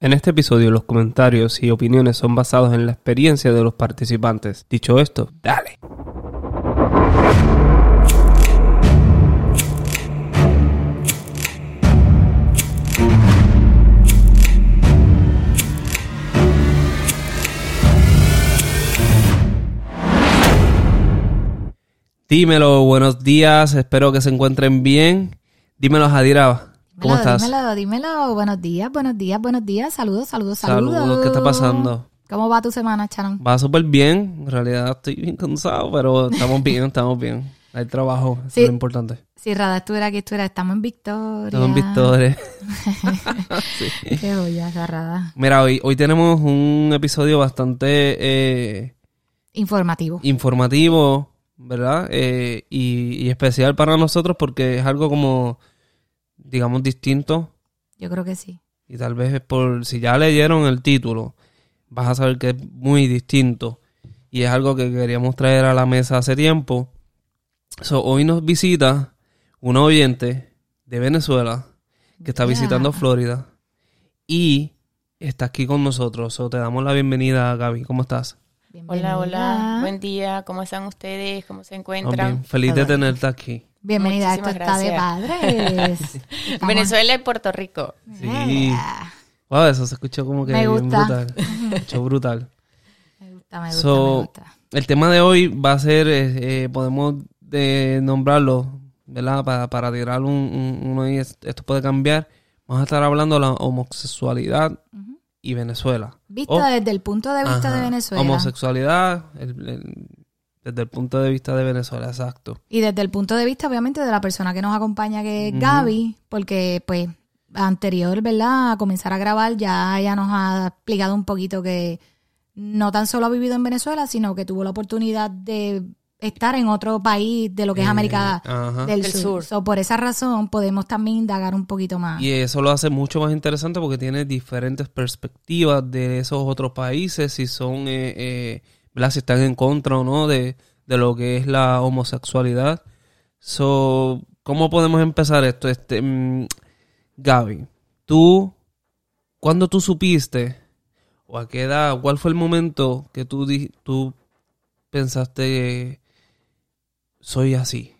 En este episodio los comentarios y opiniones son basados en la experiencia de los participantes. Dicho esto, dale. Dímelo, buenos días, espero que se encuentren bien. Dímelo, ¿cómo estás? Dímelo, dímelo. Buenos días, buenos días, buenos días. Saludos, saludos, saludos. Saludos, ¿qué está pasando? ¿Cómo va tu semana, Charon? Va súper bien, en realidad estoy bien cansado, pero estamos bien, estamos bien. Hay trabajo, eso Sí. es lo importante. Si Rada estuviera aquí, estuviera. Estamos en Victoria. Estamos en Victoria. Qué joya, esa Rada. Mira, hoy, hoy tenemos un episodio bastante eh, Informativo. informativo, ¿verdad? Eh, y, y especial para nosotros porque es algo como, digamos, distinto. Yo creo que sí. Y tal vez es por, si ya leyeron el título, vas a saber que es muy distinto. Y es algo que queríamos traer a la mesa hace tiempo. So, hoy nos visita un oyente de Venezuela que está visitando Florida y está aquí con nosotros. So, te damos la bienvenida, Gaby. ¿Cómo estás? Bienvenida. Hola, hola, buen día, ¿cómo están ustedes? ¿Cómo se encuentran? bien. Feliz de Todo tenerte aquí. Bienvenida. Esto Muchísimas está de padres. Venezuela y Puerto Rico. Sí. Wow, eso se escuchó como que Me gusta. brutal. Se escuchó brutal. Me gusta, me gusta, So, me gusta. El tema de hoy va a ser, eh, eh, podemos eh, nombrarlo, ¿verdad? Para, para tirar un, un- uno y es- esto puede cambiar. Vamos a estar hablando de la homosexualidad y Venezuela. Vista Oh, desde el punto de vista ajá. de Venezuela. Homosexualidad el- el- desde el punto de vista de Venezuela, exacto. Y desde el punto de vista, obviamente, de la persona que nos acompaña, que es Gaby, porque, pues, anterior, ¿verdad? A comenzar a grabar, ya ella nos ha explicado un poquito que no tan solo ha vivido en Venezuela, sino que tuvo la oportunidad de estar en otro país de lo que es Eh, América ajá. del, Del sur. sur. So, por esa razón, podemos también indagar un poquito más. Y eso lo hace mucho más interesante porque tiene diferentes perspectivas de esos otros países, si son, eh, eh, Si están en contra o no de, de lo que es la homosexualidad. So, ¿cómo podemos empezar esto? Este, mm, Gaby, tú, ¿cuándo tú supiste o a qué edad, cuál fue el momento que tú, tú pensaste, soy así?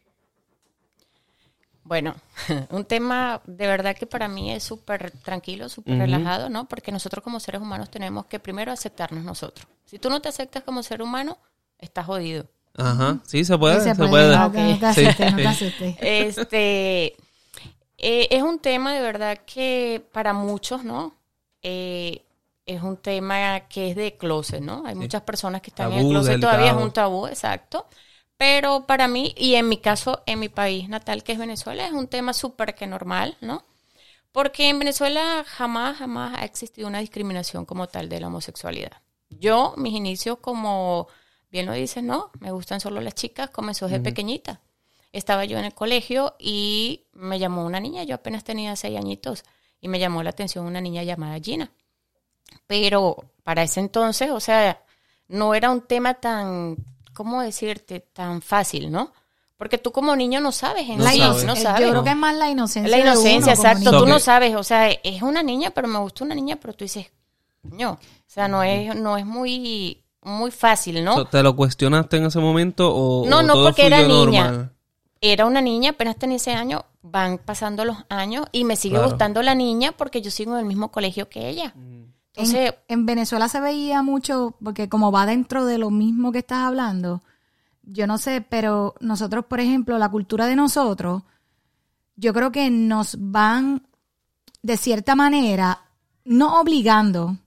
Bueno, un tema de verdad que para mí es súper tranquilo, súper relajado, ¿no? Porque nosotros como seres humanos tenemos que primero aceptarnos nosotros. Si tú no te aceptas como ser humano, estás jodido. Ajá, sí, se puede, se, puede. No Sí. no. Este eh, es un tema de verdad que para muchos, ¿no? Eh, es un tema que es de closet, ¿no? Hay muchas personas que están en el closet todavía, es un tabú, exacto. Pero para mí, y en mi caso, en mi país natal, que es Venezuela, es un tema súper que normal, ¿no? Porque en Venezuela jamás, jamás ha existido una discriminación como tal de la homosexualidad. Yo, mis inicios, como bien lo dices, ¿no? Me gustan solo las chicas, comenzó desde pequeñita. Estaba yo en el colegio y me llamó una niña, yo apenas tenía seis añitos, y me llamó la atención una niña llamada Gina. Pero para ese entonces, o sea, no era un tema tan, ¿cómo decirte? Tan fácil, ¿no? Porque tú como niño no sabes, en No La sí, sabes. no inoc- sabes. Yo creo que es más la inocencia. La de inocencia, uno exacto. Tú no sabes, o sea, es una niña, pero me gusta una niña, pero tú dices, no. O sea, no es, no es muy, muy fácil, ¿no? ¿Te lo cuestionaste en ese momento o, No, o no, todo porque era niña. normal? Era una niña, apenas tenía ese año, van pasando los años y me sigue Claro. gustando la niña porque yo sigo en el mismo colegio que ella. En, Entonces, en Venezuela se veía mucho, porque como va dentro de lo mismo que estás hablando, yo no sé, pero nosotros, por ejemplo, la cultura de nosotros, yo creo que nos van, de cierta manera, no obligando,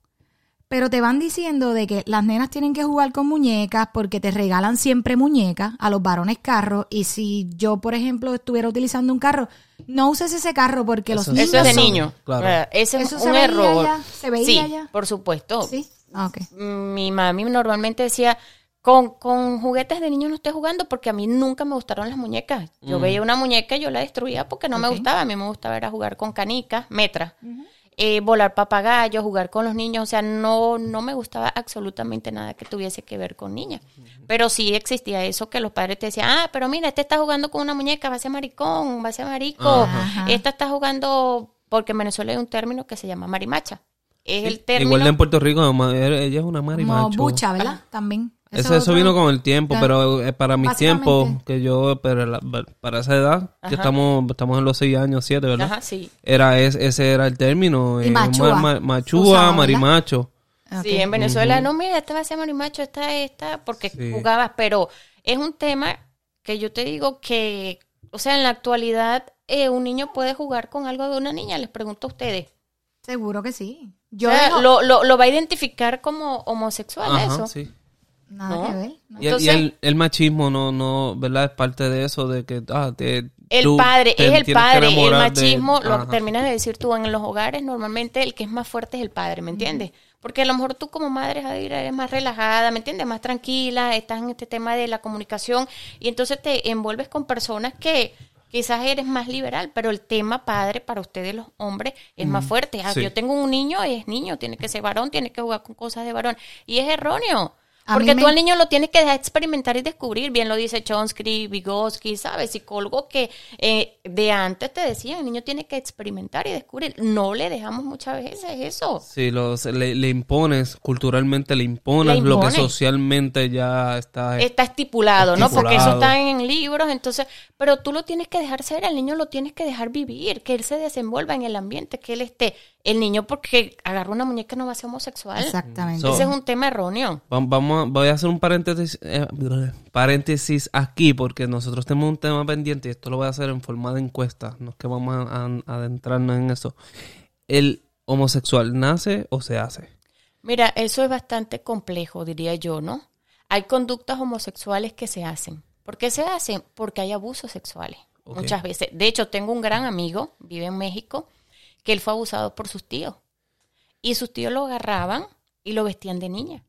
pero te van diciendo de que las nenas tienen que jugar con muñecas porque te regalan siempre muñecas, a los varones carros, y si yo, por ejemplo, estuviera utilizando un carro, no uses ese carro porque los niños eso es de son- niño. Claro. Ese es ¿Eso se un veía error. ya? ¿Se veía sí, ya? por supuesto. Sí, Ah. Mi mami normalmente decía, con, con juguetes de niños no estés jugando porque a mí nunca me gustaron las muñecas. Yo veía una muñeca y yo la destruía porque no me gustaba. A mí me gustaba era jugar con canicas, metras, eh, volar papagayos, jugar con los niños. O sea, no, no me gustaba absolutamente nada que tuviese que ver con niñas. Pero sí existía eso que los padres te decían, ah, pero mira, este está jugando con una muñeca, va a ser maricón, va a ser marico. Ajá. Esta está jugando, porque en Venezuela hay un término que se llama marimacha. es el Igual término. en Puerto Rico, ella es una Como marimacho. bucha, ¿verdad? También. Eso, eso vino con el tiempo, pero eh, para mis tiempos, que yo, pero la- para esa edad, que estamos, estamos en los seis años, siete, ¿verdad? Ajá, sí. Era es- ese era el término. Y eh, machúa. ma- ma- Se machúa, usaba, ¿verdad? marimacho. Ok. Sí, en Venezuela, no, mira, esta va a ser marimacho, esta, esta, porque Sí. jugabas, pero es un tema que yo te digo que, o sea, en la actualidad eh, un niño puede jugar con algo de una niña, les pregunto a ustedes. Seguro que sí. O Yo sea, dejo- lo, lo, lo va a identificar como homosexual Ajá, eso. sí. Nada ¿no? que ver. ¿no? Y, Entonces- el, el machismo no, no, ¿verdad? Es parte de eso, de que, ah, te, El tú padre, te es el padre, el de- machismo, lo Ajá. terminas de decir tú, en los hogares normalmente el que es más fuerte es el padre, ¿me entiendes? Porque a lo mejor tú como madre, eres más relajada, ¿me entiendes? Más tranquila, estás en este tema de la comunicación y entonces te envuelves con personas que quizás eres más liberal, pero el tema padre para ustedes los hombres es más fuerte. Ah, Sí. Yo tengo un niño, es niño, tiene que ser varón, tiene que jugar con cosas de varón y es erróneo. A Porque tú me- al niño lo tienes que dejar experimentar y descubrir. Bien lo dice Chomsky, Vygotsky, ¿sabes? Psicólogo que eh, de antes te decían, el niño tiene que experimentar y descubrir. No le dejamos muchas veces eso. Sí, los, le, le impones, culturalmente le impones Le lo que socialmente ya está. Está estipulado, ¿no? Porque eso Estipulado. está en libros, entonces, pero tú lo tienes que dejar ser, al niño lo tienes que dejar vivir, que él se desenvuelva en el ambiente, que él esté. El niño porque agarra una muñeca no va a ser homosexual. Exactamente. So- Ese es un tema erróneo. Va- Vamos, a- voy a hacer un paréntesis, eh, paréntesis aquí porque nosotros tenemos un tema pendiente y esto lo voy a hacer en forma de encuesta. No es que vamos a, a- adentrarnos en eso. ¿El homosexual nace o se hace? Mira, eso es bastante complejo, diría yo, ¿no? Hay conductas homosexuales que se hacen. ¿Por qué se hacen? Porque hay abusos sexuales. Muchas veces. De hecho, tengo un gran amigo, vive en México, que él fue abusado por sus tíos. Y sus tíos lo agarraban y lo vestían de niña.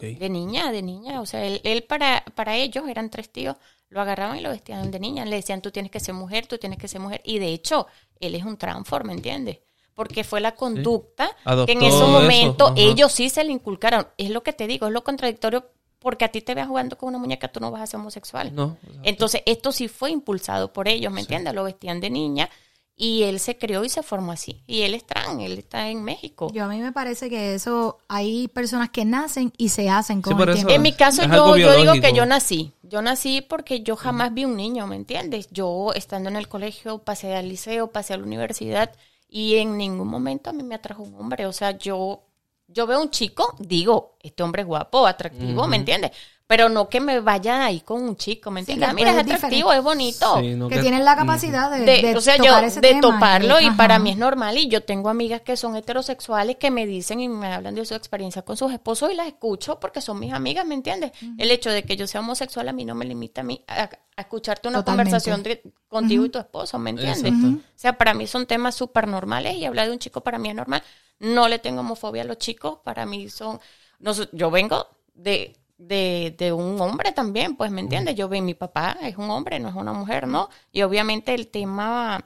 De niña, de niña. O sea, él, él para, para ellos, eran tres tíos, lo agarraban y lo vestían de niña. Le decían, tú tienes que ser mujer, tú tienes que ser mujer. Y de hecho, él es un transform, ¿me entiendes? Porque fue la conducta que en ese momento ellos sí se le inculcaron. Es lo que te digo, es lo contradictorio. Porque a ti te veas jugando con una muñeca, tú no vas a ser homosexual. No. Entonces, esto sí fue impulsado por ellos, ¿me entiendes? Lo vestían de niña y él se crió y se formó así. Y él es trans, él está en México. Yo a mí me parece que eso hay personas que nacen y se hacen con el tiempo. En mi caso, yo, yo digo que yo nací. Yo nací porque yo jamás vi un niño, ¿me entiendes? Yo estando en el colegio, pasé al liceo, pasé a la universidad y en ningún momento a mí me atrajo un hombre. O sea, yo, yo veo un chico, digo, este hombre es guapo, atractivo, ¿me entiendes? Pero no que me vaya ahí con un chico, ¿me Sí, entiendes? Ah, mira, es atractivo, es bonito. Sí, no que que- tienen la capacidad de, de, de o sea, tocar yo ese de tema toparlo y para mí es normal y yo tengo amigas que son heterosexuales que me dicen y me hablan de su experiencia con sus esposos y las escucho porque son mis amigas, ¿me entiendes? El hecho de que yo sea homosexual a mí no me limita a mí a, a escucharte una Totalmente. conversación de- contigo y tu esposo, ¿me entiendes? O sea, para mí son temas súper normales y hablar de un chico para mí es normal. No le tengo homofobia a los chicos, para mí son... no yo vengo de, de, de un hombre también, pues, ¿me entiendes? Yo vi mi papá, es un hombre, no es una mujer, ¿no? Y obviamente el tema,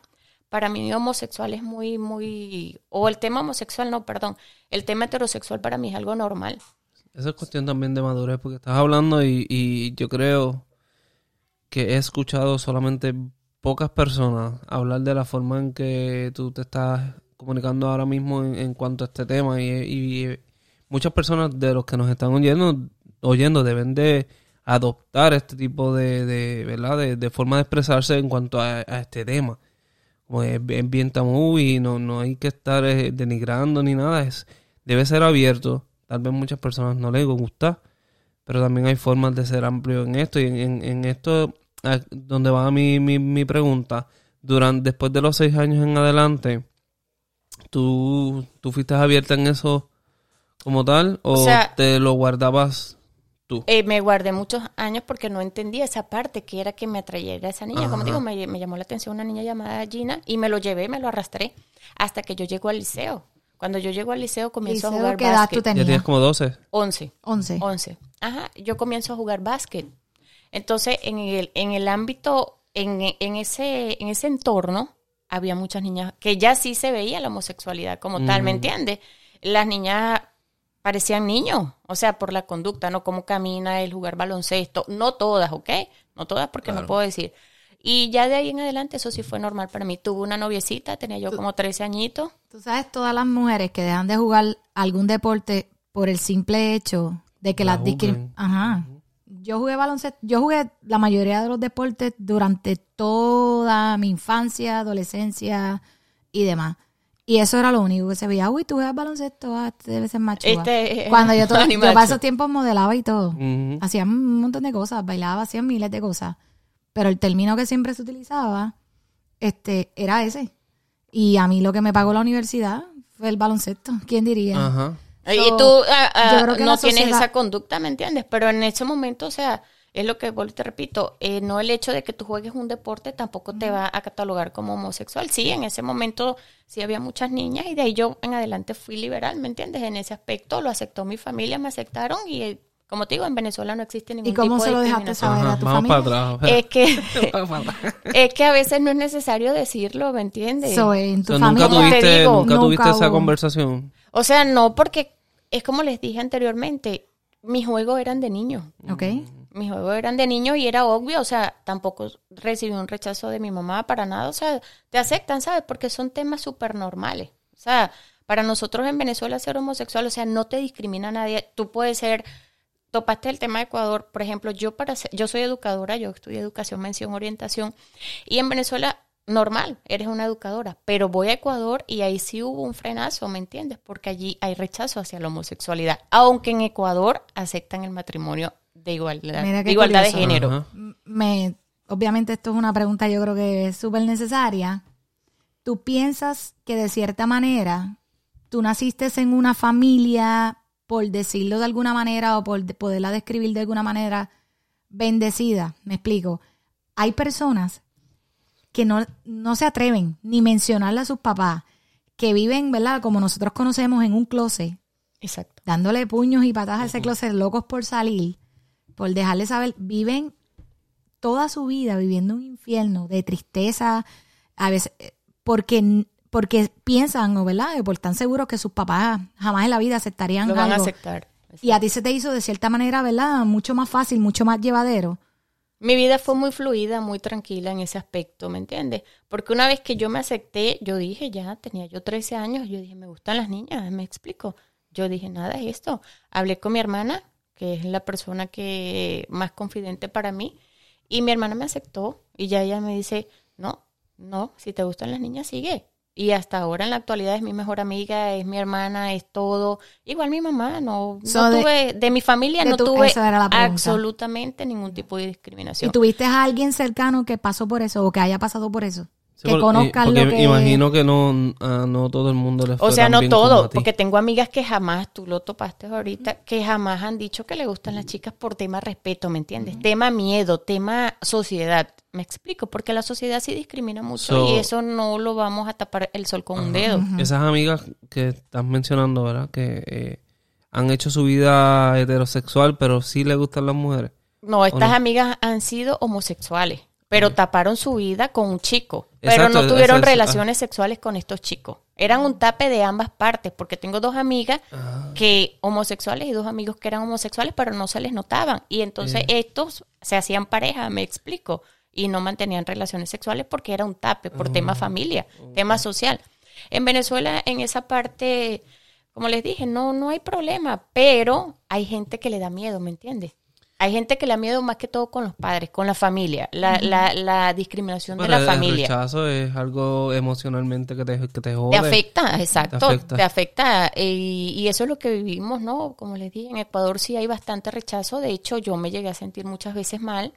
para mí homosexual es muy, muy... O el tema homosexual, no, perdón. El tema heterosexual para mí es algo normal. Eso es cuestión también de madurez, porque estás hablando y, y yo creo que he escuchado solamente pocas personas hablar de la forma en que tú te estás comunicando ahora mismo en, en cuanto a este tema y, y muchas personas de los que nos están oyendo, oyendo deben de adoptar este tipo de, de ¿verdad? De, de forma de expresarse en cuanto a, a este tema. Como es, bien- bien tabú y no, no hay que estar eh, denigrando ni nada, es debe ser abierto. Tal vez muchas personas no les gusta, pero también hay formas de ser amplio en esto. Y en, en- en esto, a- donde va mi, mi, mi pregunta, durante, después de los seis años en adelante, ¿tú, tú fuiste abierta en eso como tal o, O sea- te lo guardabas tú? Eh, me guardé muchos años porque no entendía esa parte que era que me atrayera esa niña. Como digo, me, me llamó la atención una niña llamada Gina y me lo llevé, me lo arrastré hasta que yo llego al liceo. Cuando yo llego al liceo comienzo a jugar ¿Qué edad tú básquet. Ya tenías? tienes como 12. 11. 11. 11. Ajá, yo comienzo a jugar básquet. Entonces, en el, en el ámbito, en, en, ese, en ese entorno, había muchas niñas que ya sí se veía la homosexualidad como tal, ¿me entiendes? Las niñas parecían niños, o sea, por la conducta, ¿no? Cómo camina, el jugar baloncesto, no todas, ¿ok? No todas porque no puedo decir. Y ya de ahí en adelante eso sí fue normal para mí. Tuve una noviecita, tenía yo como 13 añitos. Tú sabes, todas las mujeres que dejan de jugar algún deporte por el simple hecho de que La las discriminan. Ajá. Yo jugué baloncesto, yo jugué la mayoría de los deportes durante toda mi infancia, adolescencia y demás. Y eso era lo único que se veía. Uy, tú juegas baloncesto, ah, te debes ser macho. Este, Cuando yo, todo, yo para esos tiempos modelaba y todo. Hacía un montón de cosas, bailaba, hacía miles de cosas. Pero el término que siempre se utilizaba este, era ese. Y a mí lo que me pagó la universidad fue el baloncesto. ¿Quién diría? Ajá. y So, tú ah, ah, yo creo que no tienes esa conducta, ¿me entiendes? Pero en ese momento, o sea, es lo que vuelvo y te repito, eh, no el hecho de que tú juegues un deporte tampoco te va a catalogar como homosexual. Sí, en ese momento sí había muchas niñas y de ahí yo en adelante fui liberal, ¿me entiendes? En ese aspecto lo aceptó mi familia, me aceptaron y eh, como te digo, en Venezuela no existe ningún ¿Y cómo tipo se de lo dejaste discriminación. saber Ajá, a tu Vamos familia? para atrás. Es que, Vamos para atrás. es que a veces no es necesario decirlo, ¿me entiendes? So, en tu O sea, familia. nunca te tuviste, digo, nunca tuviste nunca esa hubo. conversación. O sea, no, porque es como les dije anteriormente, mis juegos eran de niños. Ok. Mis juegos eran de niños y era obvio, o sea, tampoco recibí un rechazo de mi mamá para nada, o sea, te aceptan, ¿sabes? Porque son temas súper normales. O sea, para nosotros en Venezuela ser homosexual, o sea, no te discrimina a nadie. Tú puedes ser, topaste el tema de Ecuador, por ejemplo, yo para ser- yo soy educadora, yo estudié educación, mención, orientación, y en Venezuela normal, eres una educadora, pero voy a Ecuador y ahí sí hubo un frenazo, ¿me entiendes? Porque allí hay rechazo hacia la homosexualidad, aunque en Ecuador aceptan el matrimonio de igualdad, Mira qué de, igualdad de curioso. género. Ajá. me, obviamente esto es una pregunta yo creo que es súper necesaria. ¿Tú piensas que de cierta manera tú naciste en una familia, por decirlo de alguna manera o por de- poderla describir de alguna manera, bendecida? Me explico. Hay personas que no, no se atreven ni mencionarle a sus papás, que viven, ¿verdad? Como nosotros conocemos en un closet, Exacto. dándole puños y patadas a ese closet, locos por salir, por dejarle saber, viven toda su vida viviendo un infierno de tristeza, a veces, eh, porque, porque piensan, o verdad, por tan seguros que sus papás jamás en la vida aceptarían Lo van a algo. aceptar. Y a ti se te hizo de cierta manera, ¿verdad? Mucho más fácil, mucho más llevadero. Mi vida fue muy fluida, muy tranquila en ese aspecto, ¿me entiendes? Porque una vez que yo me acepté, yo dije, ya tenía yo 13 años, yo dije, me gustan las niñas, me explico. Yo dije, nada es esto. Hablé con mi hermana, que es la persona que más confidente para mí, y mi hermana me aceptó y ya ella me dice, no, no, si te gustan las niñas, sigue. Y hasta ahora en la actualidad es mi mejor amiga, es mi hermana, es todo. Igual mi mamá, no, no de- tuve, de mi familia de no tu- tuve absolutamente ningún tipo de discriminación. ¿Y tuviste a alguien cercano que pasó por eso o que haya pasado por eso? Sí, que porque- conozcan porque lo que... imagino que no, a no todo el mundo le fue O sea, no todo, porque tengo amigas que jamás, tú lo topaste ahorita, que jamás han dicho que le gustan las chicas por tema respeto, ¿me entiendes? Tema miedo, tema sociedad. Me explico, porque la sociedad sí discrimina mucho So- y eso no lo vamos a tapar el sol con un dedo. Esas amigas que estás mencionando, ¿verdad? Que eh, han hecho su vida heterosexual, pero sí le gustan las mujeres. No, estas no? amigas han sido homosexuales, pero taparon su vida con un chico, pero no tuvieron relaciones sexuales con estos chicos. Eran un tape de ambas partes, porque tengo dos amigas Ah. que homosexuales y dos amigos que eran homosexuales, pero no se les notaban. Y entonces estos se hacían pareja, me explico, y no mantenían relaciones sexuales porque era un tape, por tema familia, tema social. En Venezuela, en esa parte, como les dije, no, no hay problema, pero hay gente que le da miedo, ¿me entiendes? Hay gente que le da miedo más que todo con los padres, con la familia, la, la, la discriminación de la el familia. rechazo es algo emocionalmente que te, que te jode. Te afecta, exacto, te afecta. afecta. eh, y, y eso es lo que vivimos, ¿no? Como les dije, en Ecuador sí hay bastante rechazo. De hecho, yo me llegué a sentir muchas veces mal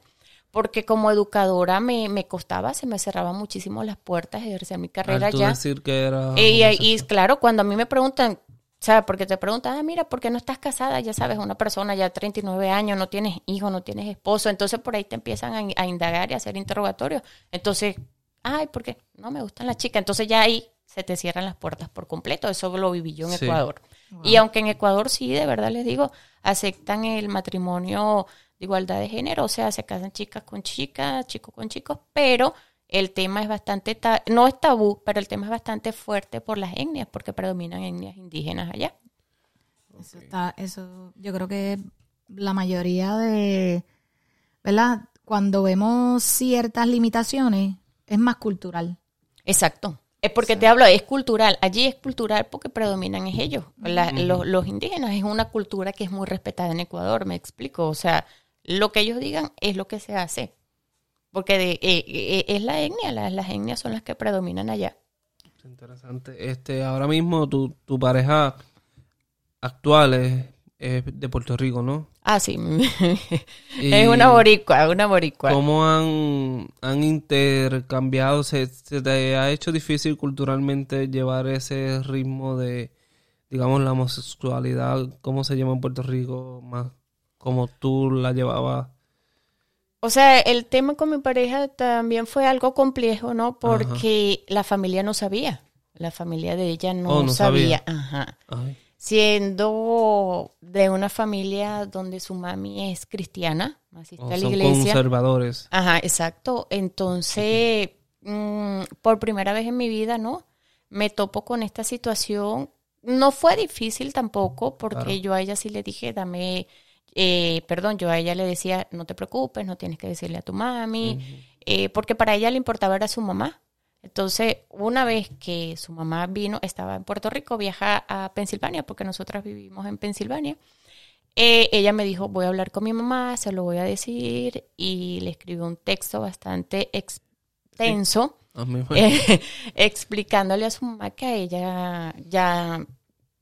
porque como educadora me, me costaba, se me cerraban muchísimo las puertas de ejercer mi carrera Al tú ya. decir que era Eh, y, y claro, cuando a mí me preguntan, ¿sabes? Porque te preguntan, ah, mira, ¿por qué no estás casada? Ya sabes, una persona ya 39 años, no tienes hijo, no tienes esposo. Entonces por ahí te empiezan a, a indagar y a hacer interrogatorios. Entonces, ay, ¿por qué? No me gustan las chicas. Entonces ya ahí se te cierran las puertas por completo. Eso lo viví yo en Sí. Ecuador. Y aunque en Ecuador sí, de verdad les digo, aceptan el matrimonio de igualdad de género, o sea, se casan chicas con chicas, chicos con chicos, pero el tema es bastante, ta- no es tabú, pero el tema es bastante fuerte por las etnias, porque predominan etnias indígenas allá. Eso está, eso, yo creo que la mayoría de, ¿verdad? cuando vemos ciertas limitaciones, es más cultural. Exacto. Es porque te hablo, es cultural. Allí es cultural porque predominan es ellos. La- los, los indígenas es una cultura que es muy respetada en Ecuador, me explico. O sea, lo que ellos digan es lo que se hace. Porque de- eh, eh, es la etnia, las, las etnias son las que predominan allá. Interesante. Este, ahora mismo tu, tu pareja actual es, es de Puerto Rico, ¿no? Ah, sí. Es una boricua, una boricua. ¿Cómo han, han intercambiado? ¿Se, se te ha hecho difícil culturalmente llevar ese ritmo de, digamos, la homosexualidad? ¿Cómo se lleva en Puerto Rico? Más como tú la llevabas. O sea, el tema con mi pareja también fue algo complejo, ¿no? Porque la familia no sabía. La familia de ella no, Oh, no sabía. sabía. Ajá. Ay, Siendo de una familia donde su mami es cristiana, asiste o a la son iglesia. conservadores. Ajá, exacto. Entonces, mm, por primera vez en mi vida, ¿no? Me topo con esta situación. No fue difícil tampoco, porque Claro. yo a ella sí le dije, dame, eh, perdón, yo a ella le decía, no te preocupes, no tienes que decirle a tu mami, eh, porque para ella le importaba era su mamá. Entonces, una vez que su mamá vino, estaba en Puerto Rico, viaja a Pensilvania, porque nosotras vivimos en Pensilvania. Eh, ella me dijo, voy a hablar con mi mamá, se lo voy a decir, y le escribió un texto bastante extenso, A eh, explicándole a su mamá que ella ya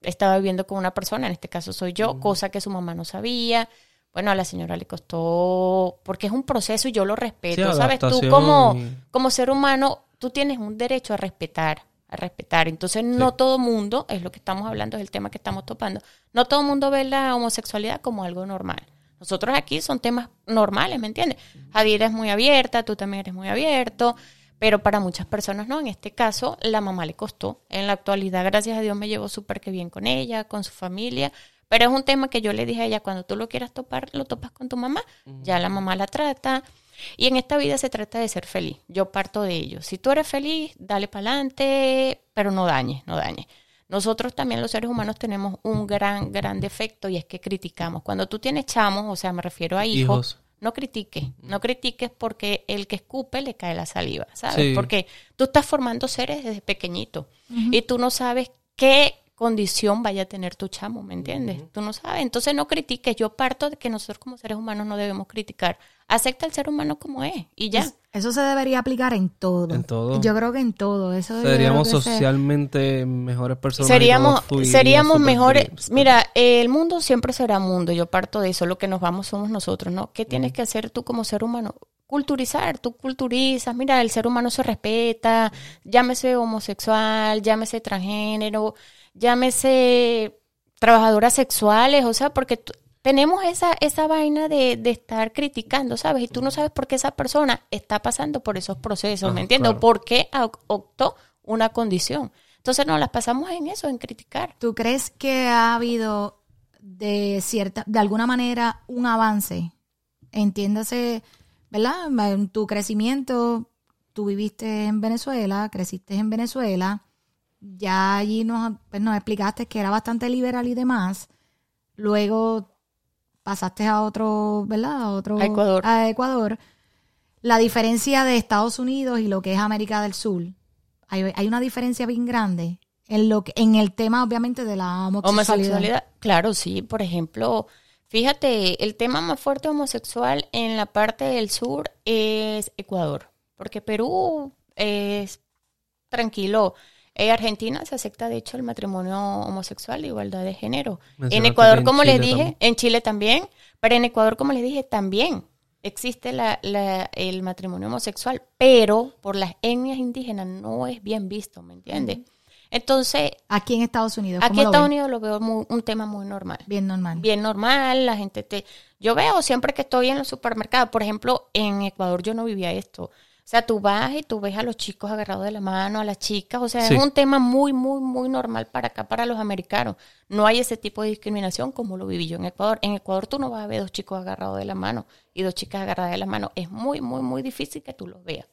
estaba viviendo con una persona, en este caso soy yo, cosa que su mamá no sabía. Bueno, a la señora le costó, porque es un proceso y yo lo respeto, Sí, ¿sabes? Tú como, como ser humano, tú tienes un derecho a respetar, a respetar. Entonces, no todo mundo, es lo que estamos hablando, es el tema que estamos topando, no todo mundo ve la homosexualidad como algo normal. Nosotros aquí son temas normales, ¿me entiendes? Javier es muy abierta, tú también eres muy abierto, pero para muchas personas no. En este caso, la mamá le costó. En la actualidad, gracias a Dios, me llevo súper que bien con ella, con su familia. Pero es un tema que yo le dije a ella, cuando tú lo quieras topar, lo topas con tu mamá. Ya la mamá la trata. Y en esta vida se trata de ser feliz. Yo parto de ello. Si tú eres feliz, dale para adelante, pero no dañes, no dañes. Nosotros también los seres humanos tenemos un gran, gran defecto y es que criticamos. Cuando tú tienes chamos, o sea, me refiero a hijos, Hijos. No critiques. No critiques porque el que escupe le cae la saliva, ¿sabes? Sí. Porque tú estás formando seres desde pequeñito y tú no sabes qué condición vaya a tener tu chamo, ¿me entiendes? Tú no sabes. Entonces no critiques. Yo parto de que nosotros como seres humanos no debemos criticar. Acepta al ser humano como es y ya. Es- Eso se debería aplicar en todo. En todo. Yo creo que en todo. Eso Seríamos socialmente mejores personas. seríamos seríamos mejores mira el mundo siempre será mundo yo parto de eso lo que nos vamos somos nosotros no qué tienes que hacer tú como ser humano culturizar tú culturizas mira el ser humano se respeta llámese homosexual llámese transgénero llámese trabajadoras sexuales o sea porque tú- tenemos esa esa vaina de, de estar criticando sabes y tú no sabes por qué esa persona está pasando por esos procesos me entiendes claro. por qué op- optó una condición entonces nos las pasamos en eso, en criticar. ¿Tú crees que ha habido de cierta, de alguna manera, un avance? Entiéndase, ¿verdad? En tu crecimiento, tú viviste en Venezuela, creciste en Venezuela, ya allí nos, pues, nos explicaste que era bastante liberal y demás. Luego pasaste a otro, ¿verdad? A otro A Ecuador. a Ecuador. La diferencia de Estados Unidos y lo que es América del Sur. Hay, hay una diferencia bien grande en lo que, en el tema, obviamente, de la homosexualidad. Homosexualidad, claro, sí. Por ejemplo, fíjate, el tema más fuerte homosexual en la parte del sur es Ecuador, porque Perú es tranquilo. En Argentina se acepta, de hecho, el matrimonio homosexual de igualdad de género. en Ecuador, en como les dije, también. en Chile también, pero en Ecuador, como les dije, también existe la, la- el matrimonio homosexual, pero por las etnias indígenas no es bien visto, ¿me entiendes? Entonces, Aquí en Estados Unidos. Aquí ¿cómo en lo Estados ven? Unidos lo veo muy- un tema muy normal. Bien normal. Bien normal, la gente te... Yo veo siempre que estoy en los supermercados, por ejemplo, en Ecuador yo no vivía esto. O sea, tú vas y tú ves a los chicos agarrados de la mano, a las chicas, o sea, Sí. es un tema muy, muy, muy normal para acá, para los americanos. No hay ese tipo de discriminación como lo viví yo en Ecuador. En Ecuador tú no vas a ver dos chicos agarrados de la mano y dos chicas agarradas de la mano. Es muy, muy, muy difícil que tú los veas.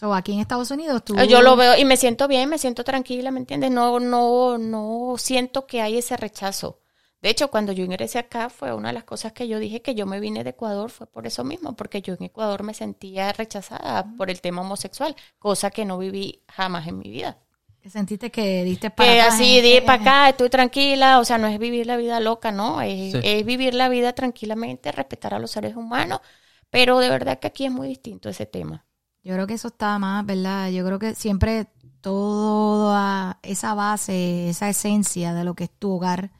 So, aquí en Estados Unidos tú... Yo lo veo y me siento bien, me siento tranquila, ¿me entiendes? No, no, no siento que hay ese rechazo De hecho, cuando yo ingresé acá fue una de las cosas que yo dije que yo me vine de Ecuador, fue por eso mismo, porque yo en Ecuador me sentía rechazada por el tema homosexual, cosa que no viví jamás en mi vida. Que sentiste que diste para Que acá, así, eh, di eh, para acá, estoy tranquila, o sea, no es vivir la vida loca, no, es, Sí. es vivir la vida tranquilamente, respetar a los seres humanos, pero de verdad que aquí es muy distinto ese tema. Yo creo que eso está más, ¿verdad? Yo creo que siempre toda esa base, esa esencia de lo que es tu hogar,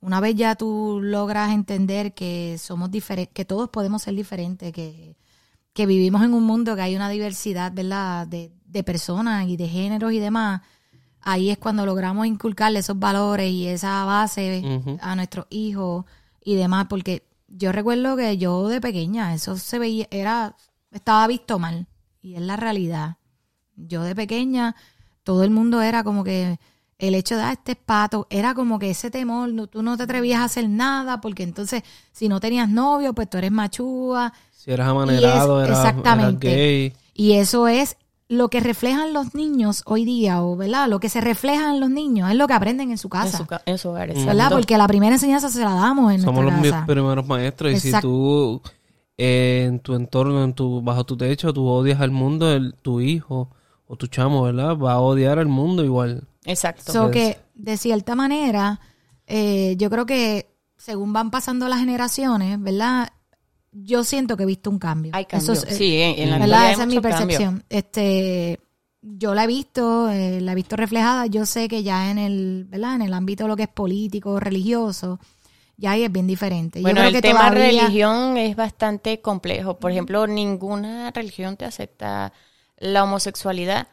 una vez ya tú logras entender que somos diferentes, que todos podemos ser diferentes, que, que vivimos en un mundo que hay una diversidad, ¿verdad? De, de personas y de géneros y demás, ahí es cuando logramos inculcarle esos valores y esa base a nuestros hijos y demás, porque yo recuerdo que yo de pequeña, eso se veía, era, estaba visto mal, y es la realidad. Yo de pequeña, todo el mundo era como que el hecho de, ah, este es pato, era como que ese temor, no, tú no te atrevías a hacer nada, porque entonces, si no tenías novio, pues tú eres machúa, Si eras amanerado, es- eras, eras exactamente. gay. y eso es lo que reflejan los niños hoy día, o ¿verdad? Lo que se refleja en los niños es lo que aprenden en su En casa. su, ca- en su hogar, ¿Verdad? Porque la primera enseñanza se la damos en Somos los nuestra mis casa. primeros maestros. Y si tú, en tu entorno, en tu, bajo tu techo, tú odias al mundo, el, tu hijo o tu chamo, ¿verdad? Va a odiar al mundo igual. Exacto. So que, de cierta manera, eh, yo creo que según van pasando las generaciones, ¿verdad? Yo siento que he visto un cambio. Hay cambio. Eso es- eh, sí, en, en la ¿verdad? hay Esa es mi cambio. percepción. Este, yo la he visto, eh, la he visto reflejada. Yo sé que ya en el, ¿verdad? En el ámbito de lo que es político, religioso, ya ahí es bien diferente. Yo Bueno, creo el que tema todavía- religión es bastante complejo. Por ejemplo, ninguna religión te acepta la homosexualidad.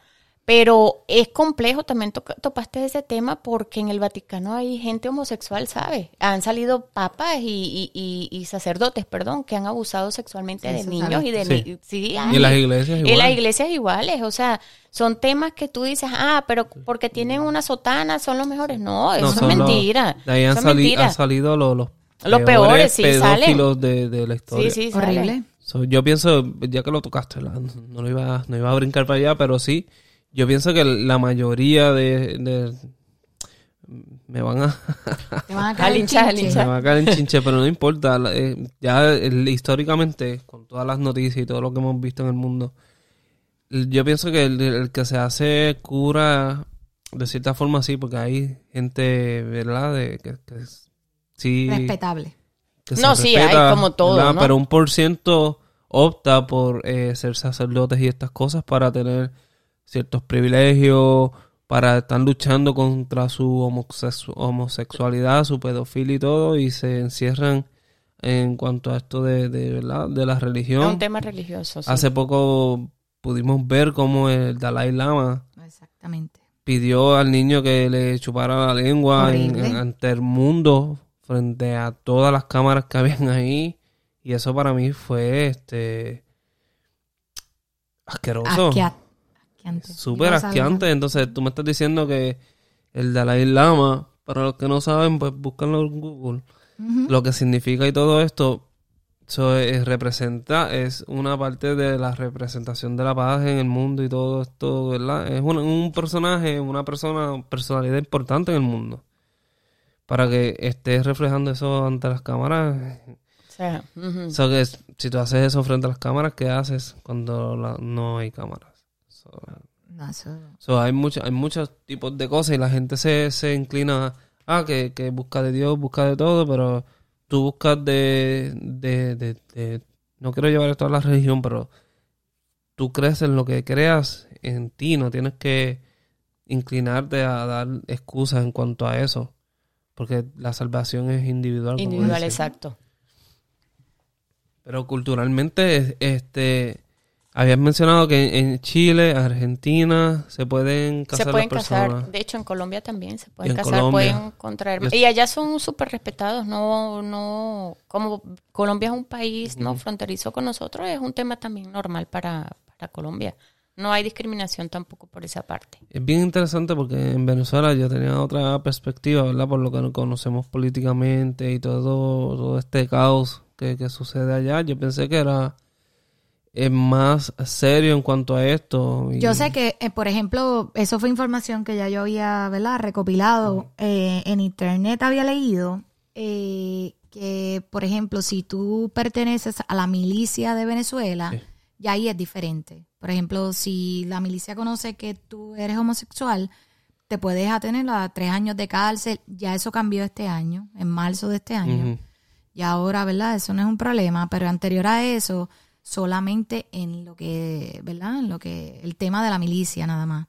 Pero es complejo, también toca- topaste ese tema porque en el Vaticano hay gente homosexual, ¿sabes? Han salido papas y, y- y- y sacerdotes, perdón, que han abusado sexualmente Sí, de niños y de Sí. ni- sí, Y en las iglesias En igual. las iglesias iguales, o sea, son temas que tú dices, ah, pero porque tienen una sotana son los mejores. No, eso No, es los- mentira. de ahí han, Eso es sali- mentira. han salido los, los, Los peores, sí, pedófilos de, de la historia. Sí, sí. Horrible. So, yo pienso, ya que lo tocaste, no, lo iba, no iba a brincar para allá, pero sí, yo pienso que la mayoría de... de- me van a... Te van a caer chinche. me va a caer en chinche, pero no importa. eh, ya el- históricamente, con todas las noticias y todo lo que hemos visto en el mundo, el- yo pienso que el, el que se hace cura, de cierta forma sí, porque hay gente, ¿verdad? De, que, que sí... Respetable. que No, sí, hay como todo, ¿verdad? ¿no? Pero un por ciento opta por eh, ser sacerdotes y estas cosas para tener ciertos privilegios, para estar luchando contra su homosexu- homosexualidad, su pedofilia y todo, y se encierran en cuanto a esto de, de, ¿verdad? de la Es religión. un tema religioso. sí. Hace poco pudimos ver cómo el Dalai Lama Exactamente. pidió al niño que le chupara la lengua en, Horrible. en- ante el mundo frente a todas las cámaras que habían ahí y eso para mí fue este asqueroso Asquea- asqueante. súper asqueante entonces tú me estás diciendo que el Dalai Lama para los que no saben pues búscanlo en Google lo que significa y todo esto eso es, representa, es una parte de la representación de la paz en el mundo y todo esto, ¿verdad? Es un, un personaje, una persona, personalidad importante en el mundo. Para que estés reflejando eso ante las cámaras. O sea, que si tú haces eso frente a las cámaras, ¿qué haces cuando la- no hay cámaras? No, So, hay, mucho- hay muchos tipos de cosas y la gente se, se inclina a que, que busca de Dios, busca de todo, pero tú buscas de, de, de- de- No quiero llevar esto a la religión, pero tú crees en lo que creas en ti, no tienes que inclinarte a dar excusas en cuanto a eso, porque la salvación es individual. individual, exacto. Pero culturalmente, este, habías mencionado que en Chile, Argentina, se pueden casar se pueden las casar, de hecho en Colombia también se pueden en casar, Colombia. pueden contraer. Y allá son súper respetados, no, no, como Colombia es un país no fronterizo con nosotros, es un tema también normal para, para Colombia. No hay discriminación tampoco por esa parte. Es bien interesante porque en Venezuela yo tenía otra perspectiva, ¿verdad? Por lo que conocemos políticamente y todo, todo este caos que, que sucede allá. Yo pensé que era eh, más serio en cuanto a esto. y- Yo sé que, eh, por ejemplo, eso fue información que ya yo había, ¿verdad? Recopilado eh, en internet, había leído eh, que, por ejemplo, si tú perteneces a la milicia de Venezuela, Sí. ya ahí es diferente. Por ejemplo, si la milicia conoce que tú eres homosexual, te puedes atener a tres años de cárcel. Ya eso cambió este año, en marzo de este año. Y ahora, ¿verdad? Eso no es un problema, pero anterior a eso, solamente en lo que, ¿verdad? En lo que, el tema de la milicia nada más.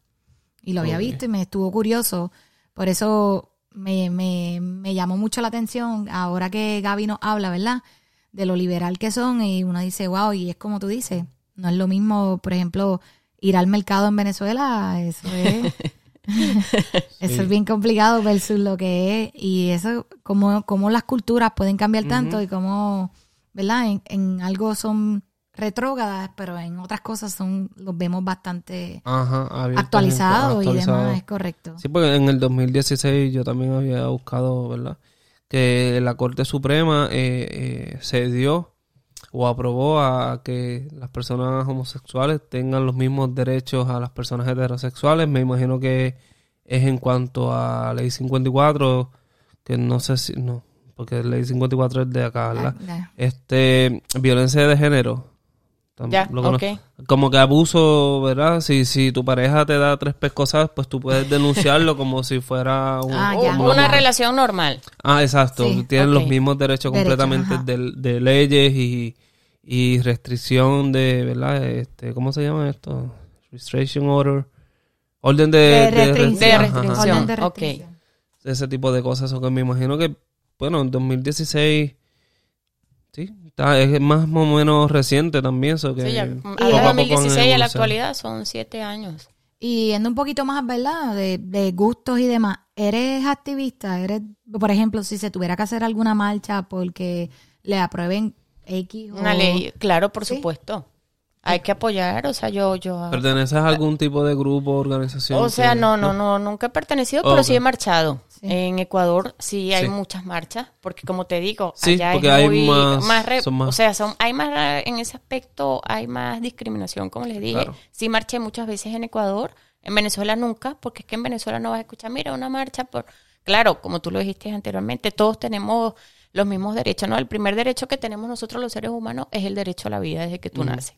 Y lo había visto y me estuvo curioso. Por eso me, me, me llamó mucho la atención ahora que Gaby nos habla, ¿verdad? De lo liberal que son y uno dice, wow, y es como tú dices, no es lo mismo, por ejemplo, ir al mercado en Venezuela, eso es... Eso es bien complicado versus lo que es y eso, cómo, cómo las culturas pueden cambiar tanto y cómo, ¿verdad? En, en algo son retrógradas, pero en otras cosas son los vemos bastante actualizados y demás, es correcto. Sí, porque en el 2016 yo también había buscado, ¿verdad? Que la Corte Suprema eh, eh, cedió o aprobó a que las personas homosexuales tengan los mismos derechos a las personas heterosexuales. Me imagino que es en cuanto a Ley 54, que no sé si, no, porque Ley 54 es de acá, ¿verdad? Ah. Este, violencia de género. Ya. Como que abuso, ¿verdad? Si, si tu pareja te da tres pescosas, pues tú puedes denunciarlo como si fuera un... Ah. Una relación normal. Ah, exacto. Sí, Tienen los mismos derechos completamente de, de leyes y, y restricción de, ¿verdad? Este, ¿Cómo se llama esto? Restriction order. Orden de, De de restricción. De ajá, ajá. restricción. Orden de ok. restricción. ese tipo de cosas. O que me imagino que, bueno, en 2016, sí, está, es más o menos reciente también. Eso que Sí, ya, poco han 2016 a la actualidad son siete años. Y yendo un poquito más, ¿verdad? De, de gustos y demás. ¿Eres activista? ¿Eres, por ejemplo, si se tuviera que hacer alguna marcha porque le aprueben X o... Una ley, claro, por Sí. supuesto. Hay que apoyar, o sea, yo, yo. ¿Perteneces a algún tipo de grupo, organización? O sea, que- no, no, no, nunca he pertenecido, pero sí he marchado. Sí. En Ecuador sí hay Sí. muchas marchas, porque como te digo, Sí, allá porque es hay muy más- re- son más- o sea, son, hay más en ese aspecto hay más discriminación, como les dije. Claro. Sí marché muchas veces en Ecuador, en Venezuela nunca, porque es que en Venezuela no vas a escuchar, mira, una marcha por, claro, como tú lo dijiste anteriormente, todos tenemos los mismos derechos, ¿no? El primer derecho que tenemos nosotros los seres humanos es el derecho a la vida desde que tú naces.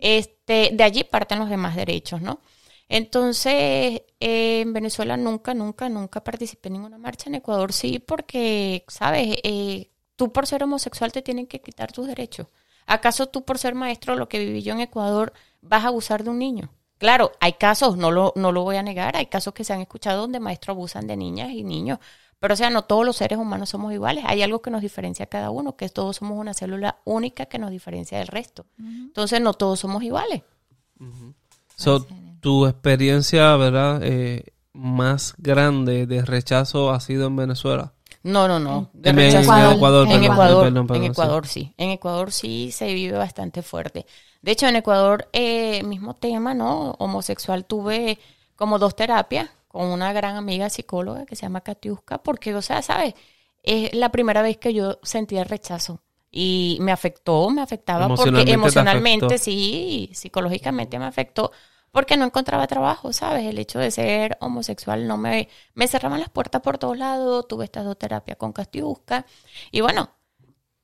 Este, de allí parten los demás derechos, ¿no? Entonces, eh, en Venezuela nunca, nunca, nunca participé en ninguna marcha. En Ecuador sí, porque, ¿sabes? Eh, tú por ser homosexual te tienen que quitar tus derechos. ¿Acaso tú por ser maestro, lo que viví yo en Ecuador, vas a abusar de un niño? Claro, hay casos, no lo, no lo voy a negar, hay casos que se han escuchado donde maestros abusan de niñas y niños. Pero, o sea, no todos los seres humanos somos iguales. Hay algo que nos diferencia a cada uno, que todos somos una célula única que nos diferencia del resto. Entonces, no todos somos iguales. So, tu experiencia, ¿verdad? Eh, más grande de rechazo ha sido en Venezuela. No, no, no. De En, rechazo. en Ecuador, En perdón, Ecuador, perdón, perdón, en sí. Ecuador sí. En Ecuador sí se vive bastante fuerte. De hecho, en Ecuador, eh, mismo tema, ¿no? Homosexual, tuve como dos terapias con una gran amiga psicóloga que se llama Katiuska, porque, o sea, ¿sabes? Es la primera vez que yo sentí el rechazo. Y me afectó, me afectaba porque Emocionalmente sí, psicológicamente me afectó porque no encontraba trabajo, ¿sabes? El hecho de ser homosexual no me, me cerraban las puertas por todos lados, tuve estas dos terapias con Castiusca y bueno,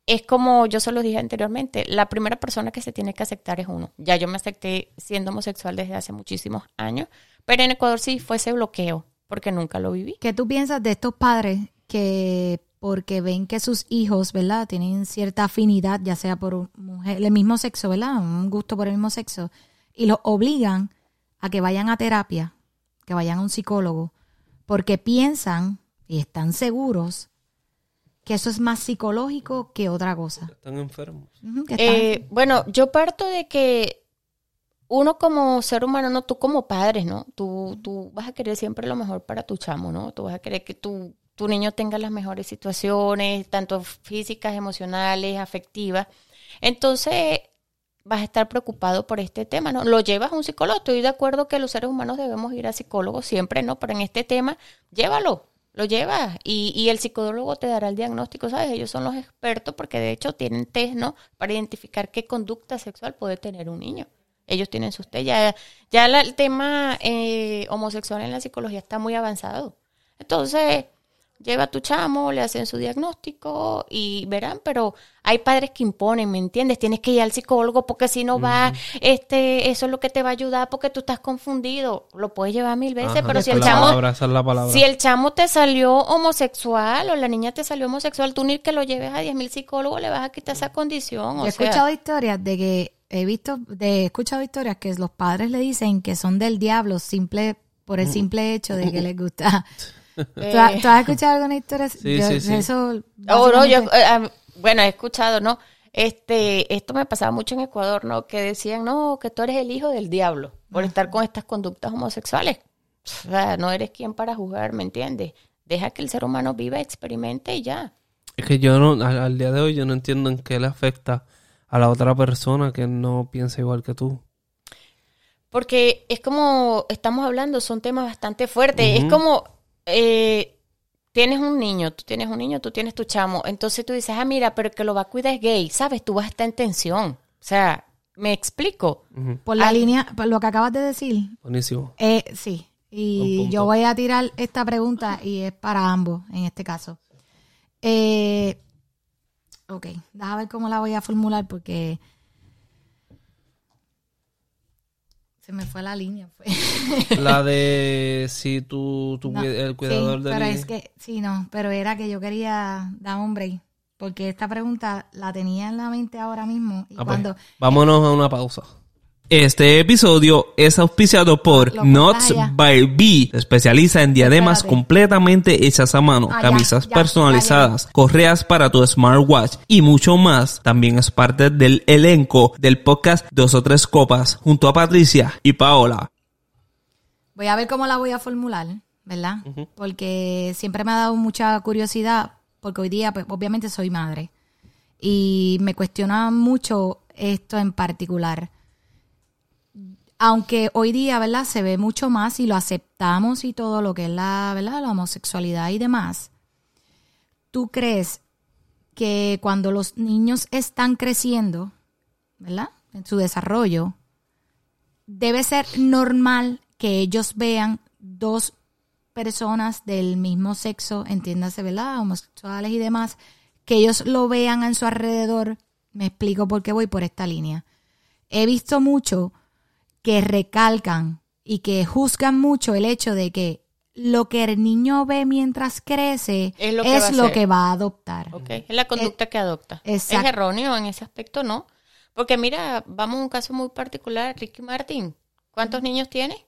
es como yo se lo dije anteriormente, la primera persona que se tiene que aceptar es uno. Ya yo me acepté siendo homosexual desde hace muchísimos años, pero en Ecuador sí fue ese bloqueo, porque nunca lo viví. ¿Qué tú piensas de estos padres que porque ven que sus hijos, ¿verdad? Tienen cierta afinidad, ya sea por mujer, el mismo sexo, ¿verdad? Un gusto por el mismo sexo, y los obligan a que vayan a terapia, que vayan a un psicólogo, porque piensan y están seguros que eso es más psicológico que otra cosa. Están enfermos. Ujú, que están- Eh, bueno, yo parto de que uno como ser humano, no tú como padres, ¿no? Tú, tú vas a querer siempre lo mejor para tu chamo, ¿no? Tú vas a querer que tu, tu niño tenga las mejores situaciones, tanto físicas, emocionales, afectivas. Entonces, vas a estar preocupado por este tema, ¿no? Lo llevas a un psicólogo. Estoy de acuerdo que los seres humanos debemos ir a psicólogos siempre, ¿no? Pero en este tema, llévalo, lo llevas y, y el psicólogo te dará el diagnóstico, ¿sabes? Ellos son los expertos porque de hecho tienen test, ¿no? Para identificar qué conducta sexual puede tener un niño. Ellos tienen sus test. Ya, ya la- el tema eh, homosexual en la psicología está muy avanzado. Entonces, lleva a tu chamo, le hacen su diagnóstico y verán, pero hay padres que imponen, ¿me entiendes? Tienes que ir al psicólogo porque si no va, este, eso es lo que te va a ayudar porque tú estás confundido. Lo puedes llevar mil veces, Ajá, pero si el chamo, palabra, esa es la palabra. si el chamo te salió homosexual o la niña te salió homosexual, tú ni que lo lleves a diez mil psicólogos le vas a quitar esa condición. Yo he sea, escuchado historias de que he visto, de, he escuchado historias que los padres le dicen que son del diablo simple por el simple hecho de que les gusta. ¿Tú, has, tú has escuchado alguna historia? Sí, Yo- sí, sí. Eso, Oh, no, yo, eh, bueno, he escuchado, ¿no? Este, esto me pasaba mucho en Ecuador, ¿no? Que decían, no, que tú eres el hijo del diablo por estar con estas conductas homosexuales. O sea, no eres quien para jugar, ¿me entiendes? Deja que el ser humano viva, experimente y ya. Es que yo no, al, al día de hoy yo no entiendo en qué le afecta a la otra persona que no piensa igual que tú. Porque es como estamos hablando, son temas bastante fuertes. Es como eh, tienes un niño, tú tienes un niño, tú tienes tu chamo. Entonces tú dices, ah, mira, pero el que lo va a cuidar es gay, ¿sabes? Tú vas a estar en tensión. O sea, ¿me explico? Por la línea, por lo que acabas de decir, Buenísimo. eh, sí. Y yo voy a tirar esta pregunta y es para ambos en este caso. Eh, ok, déjame ver cómo la voy a formular porque se me fue la línea. fue. La de si tú, tú No, cuid- el cuidador sí, del pero es que, sí, no, pero era que yo quería dar un break, porque esta pregunta la tenía en la mente ahora mismo y Ah, pues, cuando vámonos a una pausa. Este episodio es auspiciado por allá. by B. Se especializa en diademas Espérate. completamente hechas a mano, Ah, camisas ya, personalizadas, correas para tu smartwatch y mucho más. También es parte del elenco del podcast Dos o Tres Copas junto a Patricia y Paola. Voy a ver cómo la voy a formular, ¿verdad? Porque siempre me ha dado mucha curiosidad, porque hoy día, pues, obviamente soy madre. Y me cuestiona mucho esto en particular. Aunque hoy día, ¿verdad? Se ve mucho más y lo aceptamos y todo lo que es la, ¿verdad? La homosexualidad y demás. ¿Tú crees que cuando los niños están creciendo, ¿verdad? En su desarrollo, debe ser normal que ellos vean dos personas del mismo sexo, entiéndase, ¿verdad? Homosexuales y demás, que ellos lo vean en su alrededor. Me explico por qué voy por esta línea. He visto mucho que recalcan y que juzgan mucho el hecho de que lo que el niño ve mientras crece Es lo que va a hacer. va a adoptar. Ok, es la conducta que adopta. Es erróneo en ese aspecto, ¿no? Porque mira, vamos a un caso muy particular, Ricky Martin. ¿Cuántos niños tiene?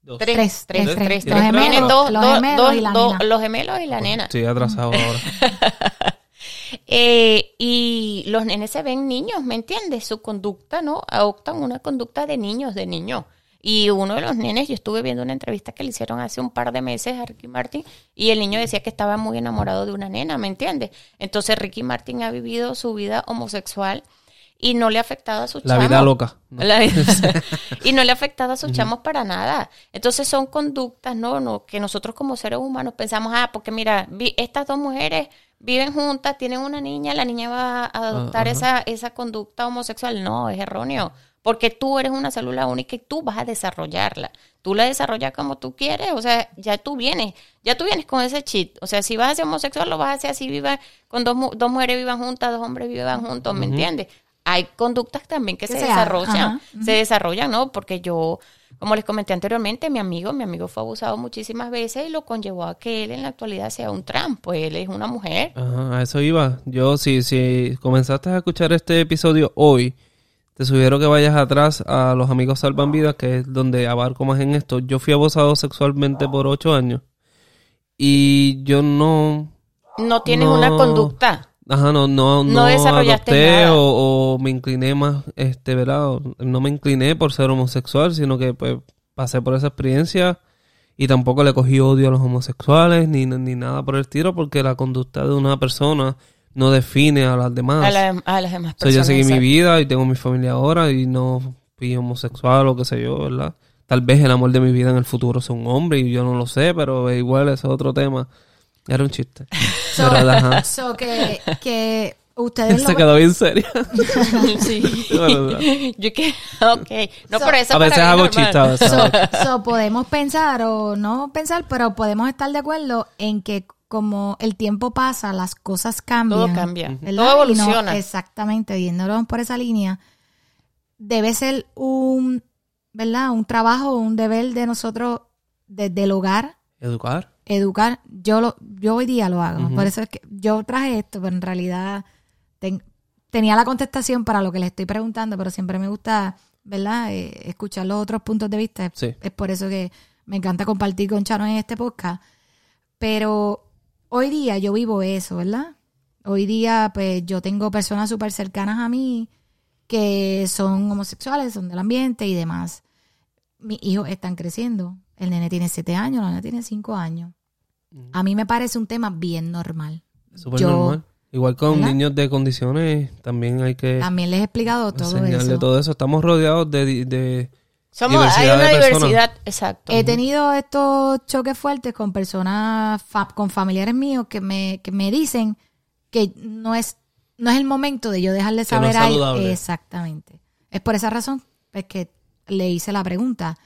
Dos. Tres, Tres, tres, tres, tres. tres. Tiene Los gemelos, dos, los dos, gemelos dos, y la dos- nena. los gemelos y la nena. Estoy atrasado ahora. Eh, y los nenes se ven niños, ¿me entiendes? Su conducta, ¿no? Adoptan una conducta de niños, de niños. Y uno de los nenes, yo estuve viendo una entrevista que le hicieron hace un par de meses a Ricky Martin y el niño decía que estaba muy enamorado de una nena, ¿me entiendes? Entonces Ricky Martin ha vivido su vida homosexual y no le ha afectado a sus La chamos. vida loca. ¿no? La- y no le ha afectado a sus chamos para nada. Entonces son conductas, ¿no? no Que nosotros como seres humanos pensamos, ah, porque mira, vi- estas dos mujeres viven juntas, tienen una niña, la niña va a adoptar Ah, esa, esa conducta homosexual. No, es erróneo. Porque tú eres una célula única y tú vas a desarrollarla. Tú la desarrollas como tú quieres. O sea, ya tú vienes, ya tú vienes con ese cheat. O sea, si vas a ser homosexual, lo vas a hacer así, viva, con dos, mu- dos mujeres vivan juntas, dos hombres vivan juntos, ¿me entiendes? Hay conductas también que, Que se desarrollan, se desarrollan, ¿no? Porque yo, como les comenté anteriormente, mi amigo, mi amigo fue abusado muchísimas veces y lo conllevó a que él en la actualidad sea un trans, pues él es una mujer. Ajá, a eso iba. Yo, si, si comenzaste a escuchar este episodio hoy, te sugiero que vayas atrás a los amigos Salvan Vidas, que es donde abarco más en esto. Yo fui abusado sexualmente por ocho años. Y yo no... No tienes No. una conducta. Ajá, no, no, No no, desarrollaste adopté nada. o, o me incliné más, este, ¿verdad? O No me incliné por ser homosexual, sino que pues pasé por esa experiencia y tampoco le cogí odio a los homosexuales ni, ni nada por el estilo porque la conducta de una persona no define a las demás. A, la- a las demás O sea, yo personas. seguí mi vida y tengo mi familia ahora y no fui homosexual o qué sé yo, ¿verdad? Tal vez el amor de mi vida en el futuro sea un hombre y yo no lo sé, pero igual es otro tema. Era un chiste. So, Pero, ajá. so que, que ustedes Se lo quedó bien seria. Sí. Bueno, Yo que, ok. No, So- por eso a veces hago chistes, So, so podemos pensar o no pensar, pero podemos estar de acuerdo en que como el tiempo pasa, las cosas cambian. Todo cambia. ¿verdad? Todo no- evoluciona. exactamente, viéndolo por esa línea, debe ser un, ¿verdad? Un trabajo, un deber de nosotros desde el hogar, Educar. Educar. Yo lo, yo hoy día lo hago. Por eso es que yo traje esto, pero en realidad ten- tenía la contestación para lo que le estoy preguntando, pero siempre me gusta, ¿verdad? Eh, escuchar los otros puntos de vista. Es- Sí. Es por eso que me encanta compartir con Charo en este podcast. Pero hoy día yo vivo eso, ¿verdad? Hoy día, pues yo tengo personas súper cercanas a mí que son homosexuales, son del ambiente y demás. Mis hijos están creciendo. El nene tiene siete años, la nena tiene cinco años. A mí me parece un tema bien normal. Súper Yo- normal. Igual con ¿verdad? niños de condiciones, también hay que También les he explicado todo eso. todo eso. Estamos rodeados de, de Somos, hay una de diversidad, exacto. He tenido estos choques fuertes con personas, fa- con familiares míos que me, que me dicen que no es, no es el momento de yo dejarle no saber a él. saludable. Exactamente. Es por esa razón es que le hice la pregunta.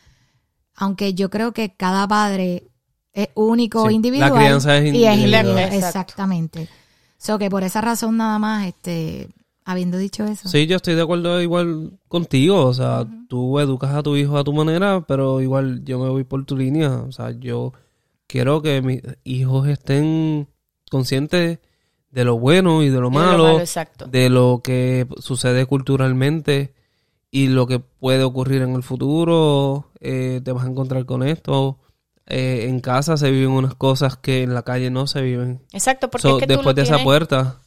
Aunque yo creo que cada padre es único, Sí, individual. la crianza es y es individual. individual. Exactamente. So que por esa razón nada más, este, habiendo dicho eso. Sí, yo estoy de acuerdo igual contigo. O sea, tú educas a tu hijo a tu manera, pero igual yo me voy por tu línea. O sea, yo quiero que mis hijos estén conscientes de lo bueno y de lo Y de lo malo, malo, exacto. de lo que sucede culturalmente y lo que puede ocurrir en el futuro. Eh, te vas a encontrar con esto. Eh, en casa se viven unas cosas que en la calle no se viven. Exacto, porque So, es que tú después lo de esa puerta,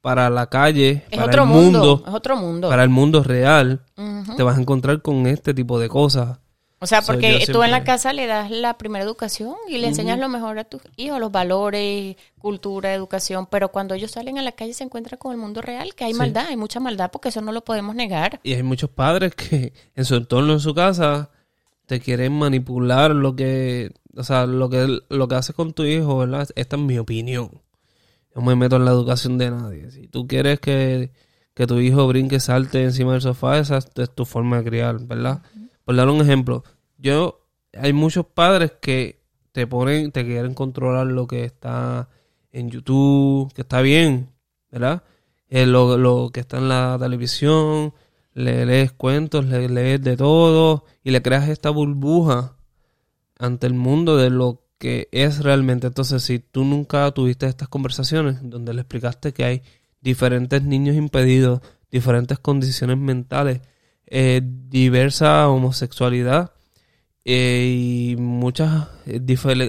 para la calle, es para otro el mundo, mundo, es otro mundo. para el mundo real, te vas a encontrar con este tipo de cosas. O sea, porque tú en la casa le das la primera educación y le enseñas lo mejor a tus hijos, los valores, cultura, educación, pero cuando ellos salen a la calle se encuentran con el mundo real, que hay Sí. maldad, hay mucha maldad, porque eso no lo podemos negar. Y hay muchos padres que en su entorno, en su casa, te quieren manipular lo que, o sea, lo que, lo que haces con tu hijo, ¿verdad? Esta es mi opinión. No me meto en la educación de nadie. Si tú quieres que, que tu hijo brinque, salte encima del sofá, esa es es tu forma de criar, ¿verdad? Por dar un ejemplo, yo, hay muchos padres que te ponen, te quieren controlar lo que está en YouTube, que está bien, ¿verdad? Eh, lo, lo que está en la televisión, le lees cuentos, le lees de todo y le creas esta burbuja ante el mundo de lo que es realmente. Entonces, si tú nunca tuviste estas conversaciones donde le explicaste que hay diferentes niños impedidos, diferentes condiciones mentales, eh, diversa homosexualidad eh, y muchas, eh,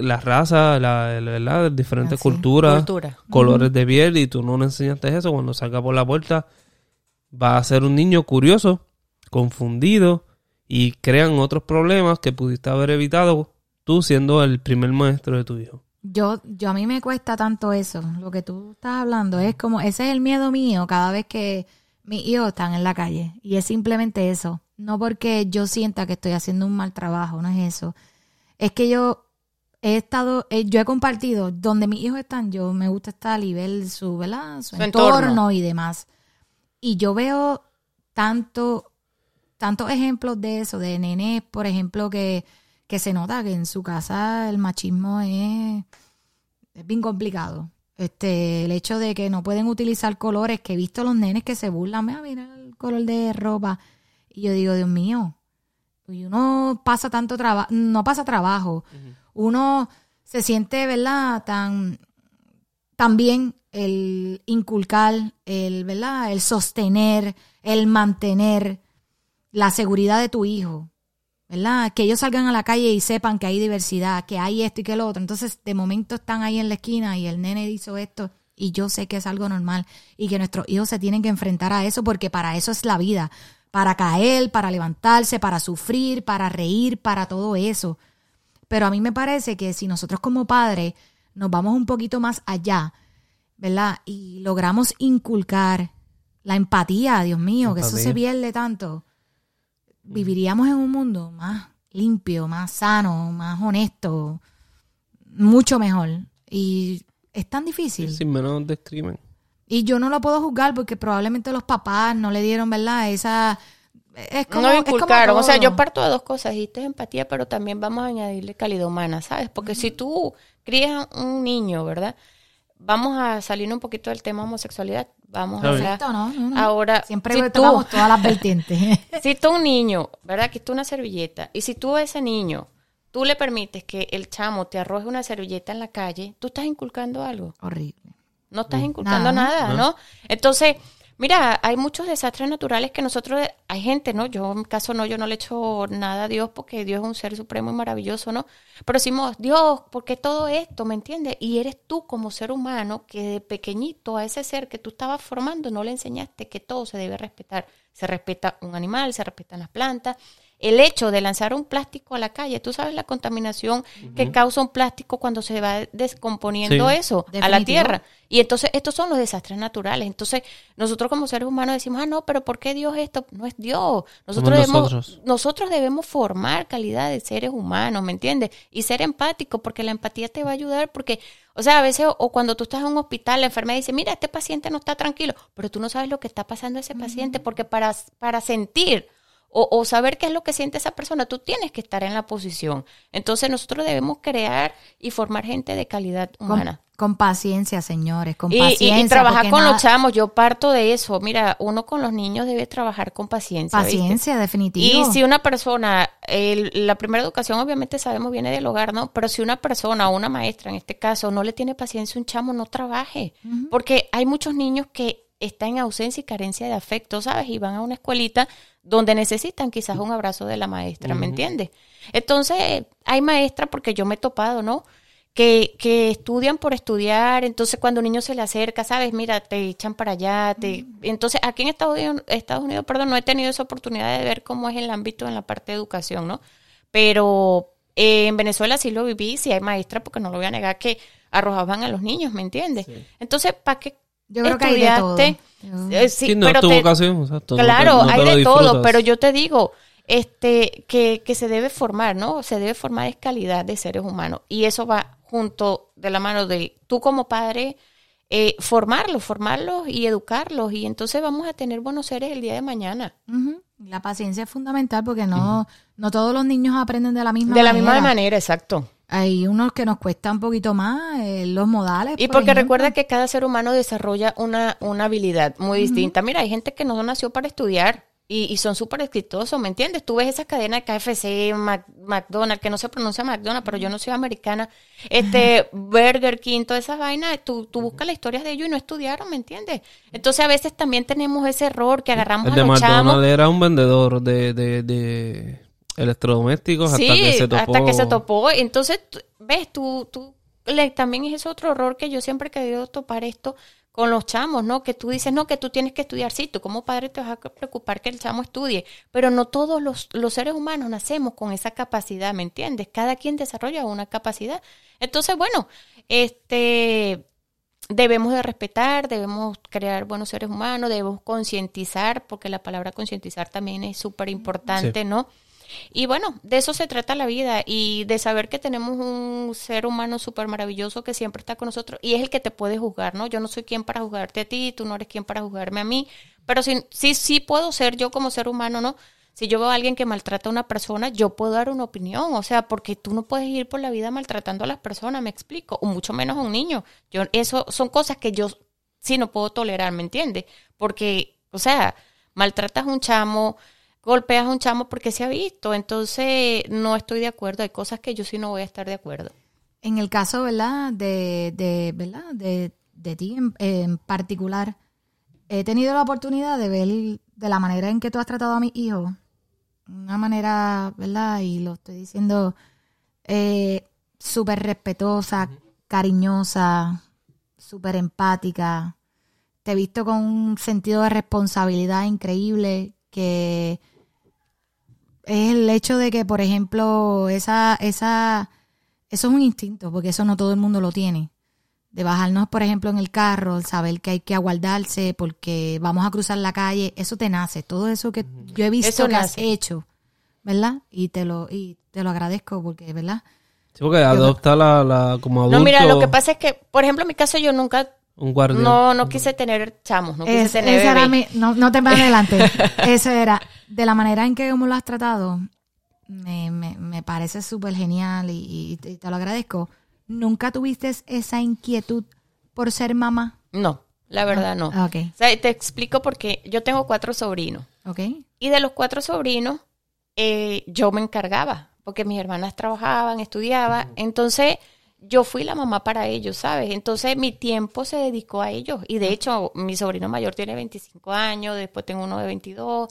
las razas, la, la- ¿verdad? diferentes Así. culturas, Cultura. colores de piel y tú no le enseñaste eso, cuando salga por la puerta va a ser un niño curioso, confundido y crean otros problemas que pudiste haber evitado tú siendo el primer maestro de tu hijo. Yo, yo a mí me cuesta tanto eso, lo que tú estás hablando, es como, ese es el miedo mío cada vez que mis hijos están en la calle. Y es simplemente eso. No porque yo sienta que estoy haciendo un mal trabajo, no es eso. Es que yo he estado, eh, yo he compartido donde mis hijos están, yo me gusta estar y ver su, ¿verdad? Su, Su entorno. entorno. y demás. Y yo veo tanto, tantos ejemplos de eso, de nenes, por ejemplo, que, que se nota que en su casa el machismo es, es bien complicado. Este, el hecho de que no pueden utilizar colores, que he visto los nenes que se burlan, mira, mira el color de ropa. Y yo digo, Dios mío, y uno pasa tanto trabajo, no pasa trabajo. Uno se siente, ¿verdad? Tan, también el inculcar, el, ¿verdad? El sostener, el mantener la seguridad de tu hijo, ¿verdad? Que ellos salgan a la calle y sepan que hay diversidad, que hay esto y que lo otro. Entonces, de momento están ahí en la esquina y el nene hizo esto y yo sé que es algo normal y que nuestros hijos se tienen que enfrentar a eso porque para eso es la vida, para caer, para levantarse, para sufrir, para reír, para todo eso. Pero a mí me parece que si nosotros como padres nos vamos un poquito más allá, ¿verdad? Y logramos inculcar la empatía, Dios mío, que eso se pierde tanto, viviríamos en un mundo más limpio, más sano, más honesto, mucho mejor. Y es tan difícil. Sin menos discrimen. Y yo no lo puedo juzgar porque probablemente los papás no le dieron, ¿verdad? Esa Es como, no es como inculcaron. O sea, yo parto de dos cosas. Dijiste empatía, pero también vamos a añadirle calidad humana, ¿sabes? Porque si tú crías un niño, ¿verdad? Vamos a salir un poquito del tema homosexualidad. Vamos a. Perfecto, ¿no? No, no. Ahora, Siempre si tú, todas las vertientes. si tú un niño, ¿verdad? Que tú una servilleta, y si tú a ese niño, tú le permites que el chamo te arroje una servilleta en la calle, tú estás inculcando algo. Horrible. No estás inculcando Nada. nada, ¿no? Entonces, mira, hay muchos desastres naturales que nosotros, hay gente, ¿no? Yo en mi caso no, yo no le echo nada a Dios porque Dios es un ser supremo y maravilloso, ¿no? Pero decimos, Dios, ¿por qué todo esto? ¿Me entiendes? Y eres tú como ser humano que de pequeñito a ese ser que tú estabas formando no le enseñaste que todo se debe respetar. Se respeta un animal, se respetan las plantas. El hecho de lanzar un plástico a la calle, tú sabes la contaminación que causa un plástico cuando se va descomponiendo Sí. eso a la tierra. Y entonces estos son los desastres naturales. Entonces nosotros como seres humanos decimos, ah, no, pero ¿por qué Dios esto? No es Dios. Nosotros, debemos, nosotros. nosotros debemos formar calidad de seres humanos, ¿me entiendes? Y ser empático, porque la empatía te va a ayudar, porque, o sea, a veces, o, o cuando tú estás en un hospital, la enfermera dice, mira, este paciente no está tranquilo, pero tú no sabes lo que está pasando a ese paciente, porque para, para sentir o, o saber qué es lo que siente esa persona, tú tienes que estar en la posición. Entonces nosotros debemos crear y formar gente de calidad humana. con paciencia, señores, con Y, y- paciencia. y trabajar con nada- los chamos, yo parto de eso. Mira, uno con los niños debe trabajar con paciencia. Paciencia, definitivo. Y si una persona, el- la primera educación obviamente sabemos viene del hogar, ¿no? Pero si una persona o una maestra en este caso no le tiene paciencia a un chamo, no trabaje. Porque hay muchos niños que están en ausencia y carencia de afecto, ¿sabes? Y van a una escuelita donde necesitan quizás un abrazo de la maestra, ¿me entiendes? Entonces, hay maestras, porque yo me he topado, ¿no? Que, que estudian por estudiar, entonces cuando un niño se le acerca, ¿sabes? Mira, te echan para allá, te... Entonces, aquí en Estados Unidos, Estados Unidos, perdón, no he tenido esa oportunidad de ver cómo es el ámbito en la parte de educación, ¿no? Pero eh, en Venezuela sí lo viví, sí hay maestras, porque no lo voy a negar, que arrojaban a los niños, ¿me entiendes? Entonces, ¿para qué Yo creo que hay de todo. estudiaste? Eh, sí, Sí, no pero es tu te- vocación, exacto, no te- Claro, no te hay de todo, pero yo te digo, este, que, que se debe formar, ¿no? Se debe formar es calidad de seres humanos. Y eso va junto de la mano de tú como padre, eh, formarlos, formarlos y educarlos. Y entonces vamos a tener buenos seres el día de mañana. La paciencia es fundamental porque no, no todos los niños aprenden de la misma De la manera. misma manera, exacto. Hay unos que nos cuesta un poquito más, eh, los modales. Y por porque ejemplo. recuerda que cada ser humano desarrolla una, una habilidad muy distinta. Mira, hay gente que no nació para estudiar y, y son súper exitosos, ¿me entiendes? Tú ves esa cadena de KFC, Mac- McDonald's, que no se pronuncia McDonald's, pero yo no soy americana, este Burger King, todas esas vainas, tú, tú buscas las historias de ellos y no estudiaron, ¿me entiendes? Entonces a veces también tenemos ese error que agarramos El a de los McDonald's chamos. era un vendedor de, de, de electrodomésticos Sí, hasta que se topó. hasta que se topó. Entonces, ves, tú, tú le- también es otro error que yo siempre he querido topar esto con los chamos, ¿no? Que tú dices, no, que tú tienes que estudiar. Sí, tú como padre te vas a preocupar que el chamo estudie, pero no todos los, los seres humanos nacemos con esa capacidad, ¿me entiendes? Cada quien desarrolla una capacidad. Entonces, bueno, este debemos de respetar, debemos crear buenos seres humanos, debemos concientizar, porque la palabra concientizar también es súper importante, ¿no? Y bueno, de eso se trata la vida y de saber que tenemos un ser humano súper maravilloso que siempre está con nosotros y es el que te puede juzgar, ¿no? Yo no soy quien para juzgarte a ti, tú no eres quien para juzgarme a mí, pero sí, sí, sí puedo ser yo como ser humano, ¿no? Si yo veo a alguien que maltrata a una persona, yo puedo dar una opinión, o sea, porque tú no puedes ir por la vida maltratando a las personas, me explico, o mucho menos a un niño. Yo, eso son cosas que yo sí no puedo tolerar, ¿me entiendes? Porque, o sea, maltratas a un chamo, golpeas a un chamo porque se ha visto, entonces no estoy de acuerdo, hay cosas que yo sí no voy a estar de acuerdo. En el caso, ¿verdad? De, de ¿verdad? De, de ti en, en particular, he tenido la oportunidad de ver de la manera en que tú has tratado a mis hijos, una manera, ¿verdad? Y lo estoy diciendo eh, súper respetuosa, cariñosa, súper empática. Te he visto con un sentido de responsabilidad increíble que es el hecho de que, por ejemplo, esa, esa, eso es un instinto, porque eso no todo el mundo lo tiene. De bajarnos, por ejemplo, en el carro, saber que hay que aguardarse porque vamos a cruzar la calle, eso te nace. Todo eso que yo he visto Eso que has hecho, ¿verdad? Y te lo, y te lo agradezco porque, ¿verdad? Sí, porque adopta la, la, como adulto No, mira, lo que pasa es que, por ejemplo, en mi caso yo nunca, un guardián. no, no quise tener chamos, no quise Es- tener ese era mi- no, no te vas adelante. Eso era. De la manera en que como lo has tratado, me, me, me parece súper genial y, y te lo agradezco. ¿Nunca tuviste esa inquietud por ser mamá? No, la verdad no. Ah, ok. O sea, te explico porque yo tengo cuatro sobrinos. Ok. Y de los cuatro sobrinos, eh, yo me encargaba, porque mis hermanas trabajaban, estudiaban. Entonces, yo fui la mamá para ellos, ¿sabes? Entonces, mi tiempo se dedicó a ellos. Y de hecho, mi sobrino mayor tiene 25 años, después tengo uno de 22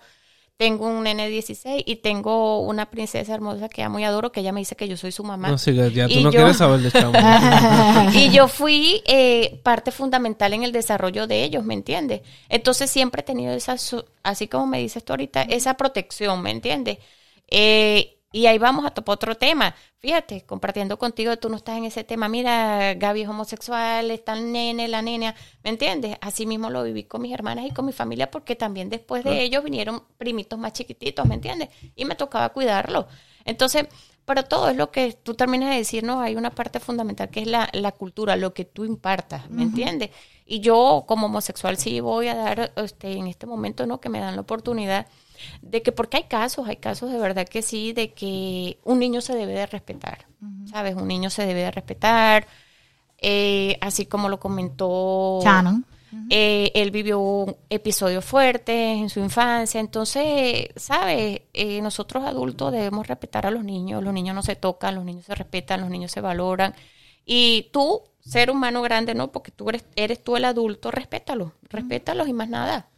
tengo un nene de 16 y tengo una princesa hermosa que amo y adoro, que ella me dice que yo soy su mamá. No, sí, ya tú Y no yo- quieres saber de y yo fui eh, parte fundamental en el desarrollo de ellos, ¿me entiendes? Entonces siempre he tenido esa, su- así como me dices tú ahorita, esa protección, ¿me entiendes? Eh, y ahí vamos a topar otro tema. Fíjate, compartiendo contigo, tú no estás en ese tema. Mira, Gaby es homosexual, está el nene, la nena, ¿me entiendes? Así mismo lo viví con mis hermanas y con mi familia porque también después de ellos vinieron primitos más chiquititos, ¿me entiendes? Y me tocaba cuidarlos. Entonces, pero todo es lo que tú terminas de decir, ¿no? Hay una parte fundamental que es la, la cultura, lo que tú impartas, ¿me entiendes? Y yo como homosexual sí voy a dar, este, en este momento, ¿no? Que me dan la oportunidad de que, porque hay casos, hay casos de verdad que sí, de que un niño se debe de respetar, ¿sabes? Un niño se debe de respetar, eh, así como lo comentó Shannon. eh, él vivió episodios fuertes en su infancia, entonces, ¿sabes? Eh, nosotros adultos debemos respetar a los niños, los niños no se tocan, los niños se respetan, los niños se valoran. Y tú, ser humano grande, ¿no? Porque tú eres, eres tú el adulto, respétalos, respétalos y más nada.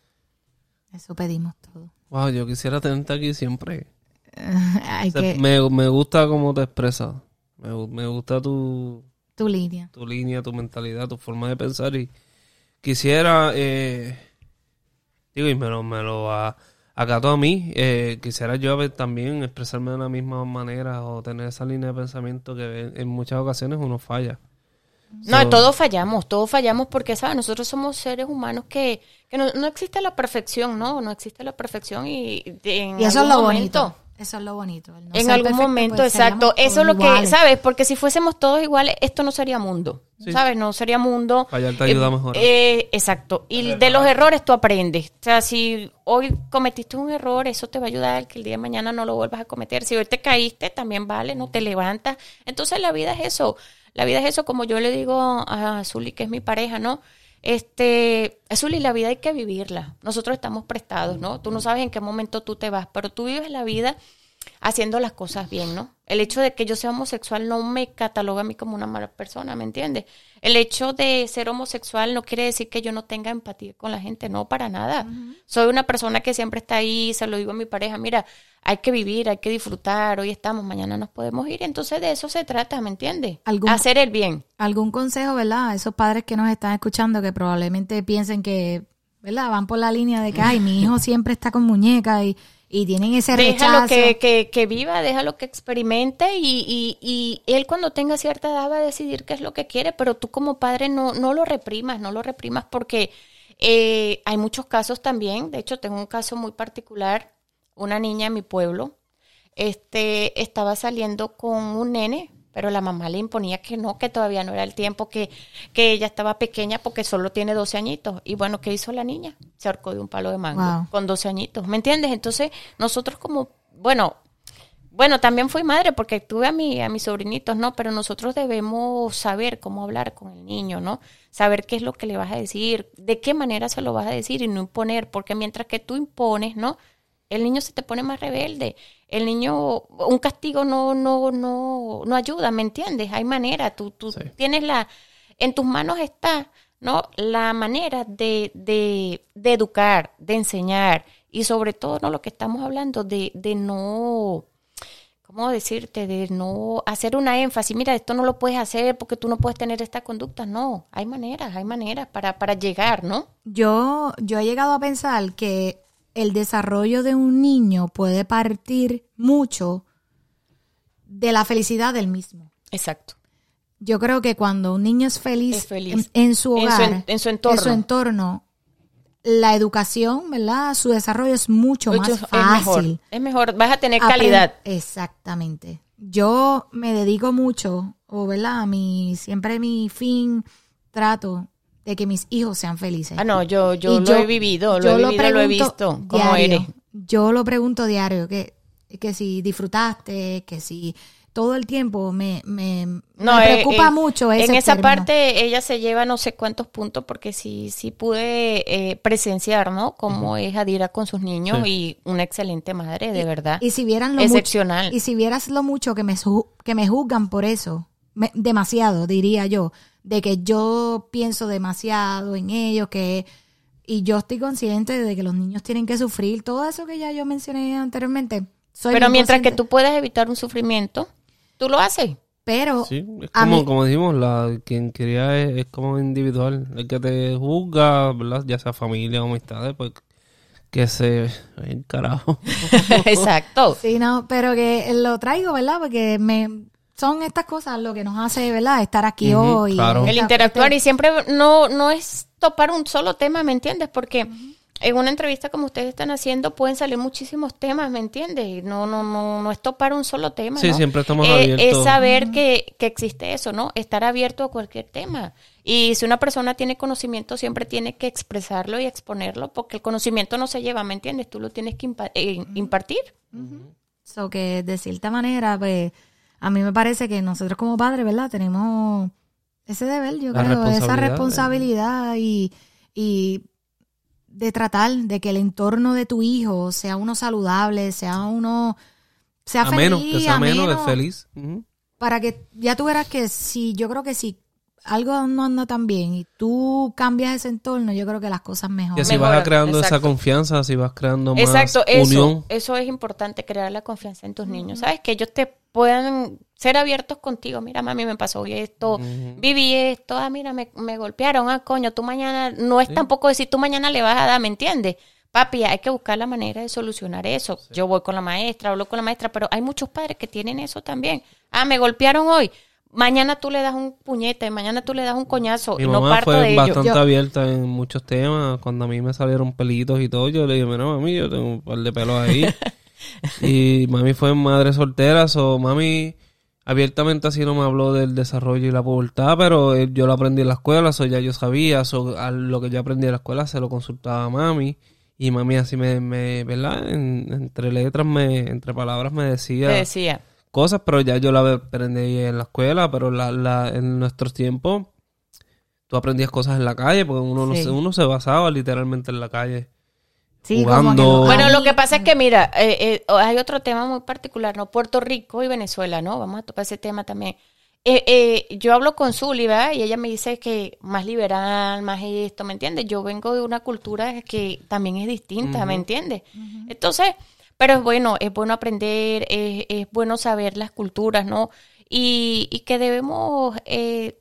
Eso pedimos todo. Wow, yo quisiera tenerte aquí siempre. Hay O sea, que, me, me gusta cómo te expresas. Me, me gusta tu, tu línea. tu línea, tu mentalidad, tu forma de pensar. Y quisiera, eh, digo, y me lo, me lo a- acato a mí, eh, quisiera yo a ver también expresarme de la misma manera o tener esa línea de pensamiento que en muchas ocasiones uno falla. No, So- todos fallamos, todos fallamos porque, ¿sabes? Nosotros somos seres humanos que, que no, no existe la perfección, ¿no? No existe la perfección y en Y eso es algún lo momento, bonito. Eso es lo bonito. el no en ser algún perfecto, momento, pues, seríamos exacto. Eso es lo que. ¿sabes? Porque si fuésemos todos iguales, esto no sería mundo, Sí. ¿sabes? No sería mundo. Fallar te ayuda Eh, mejorar. eh, exacto. Y de los errores tú aprendes. O sea, si hoy cometiste un error, eso te va a ayudar a que el día de mañana no lo vuelvas a cometer. Si hoy te caíste, también vale, no te levantas. Entonces la vida es eso. La vida es eso, como yo le digo a Azuli, que es mi pareja, ¿no? Este, Azuli, la vida hay que vivirla. Nosotros estamos prestados, ¿no? Tú no sabes en qué momento tú te vas, pero tú vives la vida haciendo las cosas bien, ¿no? El hecho de que yo sea homosexual no me cataloga a mí como una mala persona, ¿me entiendes? El hecho de ser homosexual no quiere decir que yo no tenga empatía con la gente, no, para nada. Soy una persona que siempre está ahí, se lo digo a mi pareja, mira, hay que vivir, hay que disfrutar, hoy estamos, mañana nos podemos ir, entonces de eso se trata, ¿me entiendes? ¿Algún- Hacer el bien. ¿Algún consejo, verdad? A esos padres que nos están escuchando que probablemente piensen que, ¿verdad? Van por la línea de que, ay, mi hijo siempre está con muñeca y, y tienen ese Déjalo rechazo. que, que, que viva, déjalo que experimente y, y, y él cuando tenga cierta edad va a decidir qué es lo que quiere, pero tú como padre no, no lo reprimas, no lo reprimas porque eh, hay muchos casos también, de hecho tengo un caso muy particular, una niña en mi pueblo, este, estaba saliendo con un nene, pero la mamá le imponía que no, que todavía no era el tiempo, que, que ella estaba pequeña porque solo tiene 12 añitos. Y bueno, ¿qué hizo la niña? Se ahorcó de un palo de mango Wow. con 12 añitos, ¿me entiendes? Entonces, nosotros como, bueno, bueno, también fui madre porque tuve a, mi, a mis sobrinitos, ¿no? Pero nosotros debemos saber cómo hablar con el niño, ¿no? Saber qué es lo que le vas a decir, de qué manera se lo vas a decir y no imponer, porque mientras que tú impones, ¿no? El niño se te pone más rebelde. El niño, un castigo no, no, no, no ayuda, ¿me entiendes? Hay manera, tú, tú Sí. tienes la, en tus manos está, ¿no? La manera de, de, de educar, de enseñar y sobre todo, ¿no? Lo que estamos hablando de, de no, ¿cómo decirte? De no hacer una énfasis, mira, esto no lo puedes hacer porque tú no puedes tener esta conducta. No, hay maneras, hay maneras para, para llegar, ¿no? Yo, yo he llegado a pensar que el desarrollo de un niño puede partir mucho de la felicidad del mismo. Exacto. Yo creo que cuando un niño es feliz, Es feliz. En, en su En su hogar, en- su entorno. en su entorno, la educación, ¿verdad? Su desarrollo es mucho más Mucho- es mejor, fácil. es mejor, vas a tener calidad. Exactamente. Yo me dedico mucho, o verdad, mi, siempre mi fin, trato de que mis hijos sean felices. Ah, no, yo, yo Y lo he vivido, lo yo he vivido, lo he visto, cómo diario. eres. yo lo pregunto diario, que, que si disfrutaste, que si todo el tiempo me, me, No, me eh, preocupa eh, mucho ese En esa término. parte ella se lleva no sé cuántos puntos porque sí, sí pude eh, presenciar, ¿no? Cómo es Adira con sus niños y una excelente madre, de verdad. Y si vieran lo mucho, Excepcional. y si vieras lo mucho que me su- que me juzgan por eso, me- demasiado diría yo, de que yo pienso demasiado en ellos, que y yo estoy consciente de que los niños tienen que sufrir todo eso que ya yo mencioné anteriormente. Soy Pero mientras que tú puedes evitar un sufrimiento, tú lo haces. pero Sí, es como, mí- como dijimos, la, quien quería es, es como individual. El que te juzga, ¿verdad? Ya sea familia o amistades, pues que se... Ay, carajo. Exacto. Sí, no, pero que lo traigo, ¿verdad? Porque me son estas cosas lo que nos hace, ¿verdad? Estar aquí hoy. claro. El interactuar y siempre no, no es topar un solo tema, ¿me entiendes? Porque en una entrevista como ustedes están haciendo pueden salir muchísimos temas, ¿me entiendes? Y no, no, no, no es topar un solo tema. Sí, ¿no? siempre estamos Eh, abiertos. Es saber que, que existe eso, ¿no? Estar abierto a cualquier tema. Y si una persona tiene conocimiento, siempre tiene que expresarlo y exponerlo, porque el conocimiento no se lleva, ¿me entiendes? Tú lo tienes que impa- eh, impartir. So que de cierta manera, pues, a mí me parece que nosotros como padres, ¿verdad? Tenemos ese deber, yo La creo, esa responsabilidad de- responsabilidad y, y de tratar de que el entorno de tu hijo sea uno saludable, sea uno, sea ameno, feliz, que sea ameno, ameno, de feliz. Para que ya tú verás que si, yo creo que si algo no anda tan bien y tú cambias ese entorno, yo creo que las cosas Que mejoran. si Mejora, vas creando esa confianza, si vas creando más Exacto, eso, unión. eso es importante, crear la confianza en tus niños, ¿sabes? Que ellos te puedan ser abiertos contigo. Mira, mami, me pasó hoy esto, viví esto, ah, mira, me, me golpearon, ah, coño, tú mañana, no es tampoco decir tú mañana le vas a dar, ¿me entiendes? Papi, hay que buscar la manera de solucionar eso. Yo voy con la maestra, hablo con la maestra, pero hay muchos padres que tienen eso también. Ah, me golpearon hoy. Mañana tú le das un puñete, mañana tú le das un coñazo Mi y no mamá parto fue de ello. bastante Yo- abierta en muchos temas. Cuando a mí me salieron pelitos y todo, yo le dije, mira, mami, yo tengo un par de pelos ahí. y mami fue madre soltera, o mami abiertamente así no me habló del desarrollo y la pubertad, pero eh, yo lo aprendí en la escuela, eso ya yo sabía, so, a lo que yo aprendí en la escuela se lo consultaba a mami. Y mami así me, me ¿verdad? En- entre letras, me, entre palabras me decía Te decía. Cosas, pero ya yo la aprendí en la escuela, pero la, la, en nuestros tiempos tú aprendías cosas en la calle, porque uno, no Sí. se, uno se basaba literalmente en la calle. Sí, como que jugando. Bueno, lo que pasa es que, mira, eh, eh, hay otro tema muy particular, ¿no? Puerto Rico y Venezuela, ¿no? Vamos a tocar ese tema también. Eh, eh, yo hablo con Zuli, ¿verdad? Y ella me dice que más liberal, más esto, ¿me entiendes? Yo vengo de una cultura que también es distinta, ¿me entiendes? Entonces, pero es bueno, es bueno aprender, es, es bueno saber las culturas, ¿no? Y, y que debemos eh,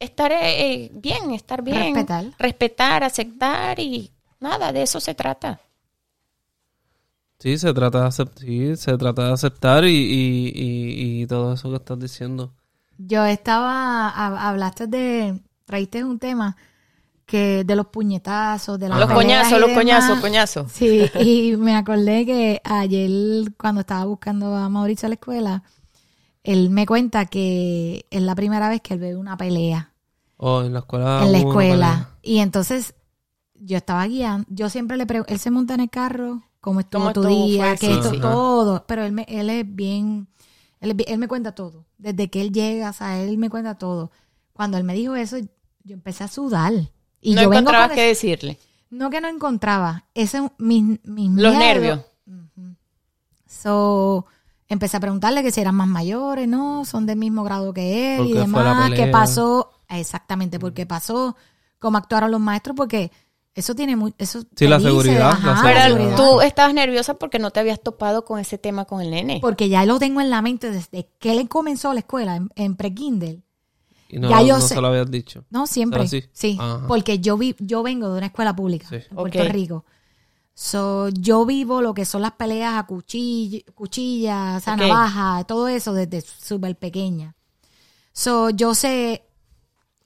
estar eh, bien, estar bien. Respetar. Respetar, aceptar y nada, de eso se trata. Sí, se trata de, acep- sí, se trata de aceptar y, y, y, y todo eso que estás diciendo. Yo estaba, hab- hablaste de, traíste un tema que de los puñetazos, de las Los coñazos, los coñazos, coñazos. Sí, y me acordé que ayer cuando estaba buscando a Mauricio a la escuela, él me cuenta que es la primera vez que él ve una pelea Oh, en la escuela. en la escuela. Y entonces yo estaba guiando, yo siempre le pregunto, él se monta en el carro, cómo estuvo ¿Cómo tu estuvo? día, que esto, sí. todo, pero él, me, él es bien, él, es bien- él me cuenta todo, desde que él llega, o sea, él me cuenta todo. Cuando él me dijo eso, yo empecé a sudar. Y no yo encontrabas con qué ese- decirle. no que no encontraba, ese mis, mis Los miedos. nervios. So, empecé a preguntarle que si eran más mayores, no, son del mismo grado que él ¿Por y demás, qué pasó, exactamente, porque pasó, cómo actuaron los maestros, porque eso tiene muy, eso Sí, la dice, seguridad, ajá, la la Pero tú estabas nerviosa porque no te habías topado con ese tema con el nene. porque ya lo tengo en la mente desde que él comenzó la escuela en, en pre-Kindle. Y no, Ya yo no sé. se lo habías dicho. No, siempre. Sí, Ajá. porque yo vi, yo vengo de una escuela pública Sí. en Puerto. Rico. So, yo vivo lo que son las peleas a cuchilla, cuchillas, o sea, Ok. navaja, todo eso desde súper pequeña. So, yo sé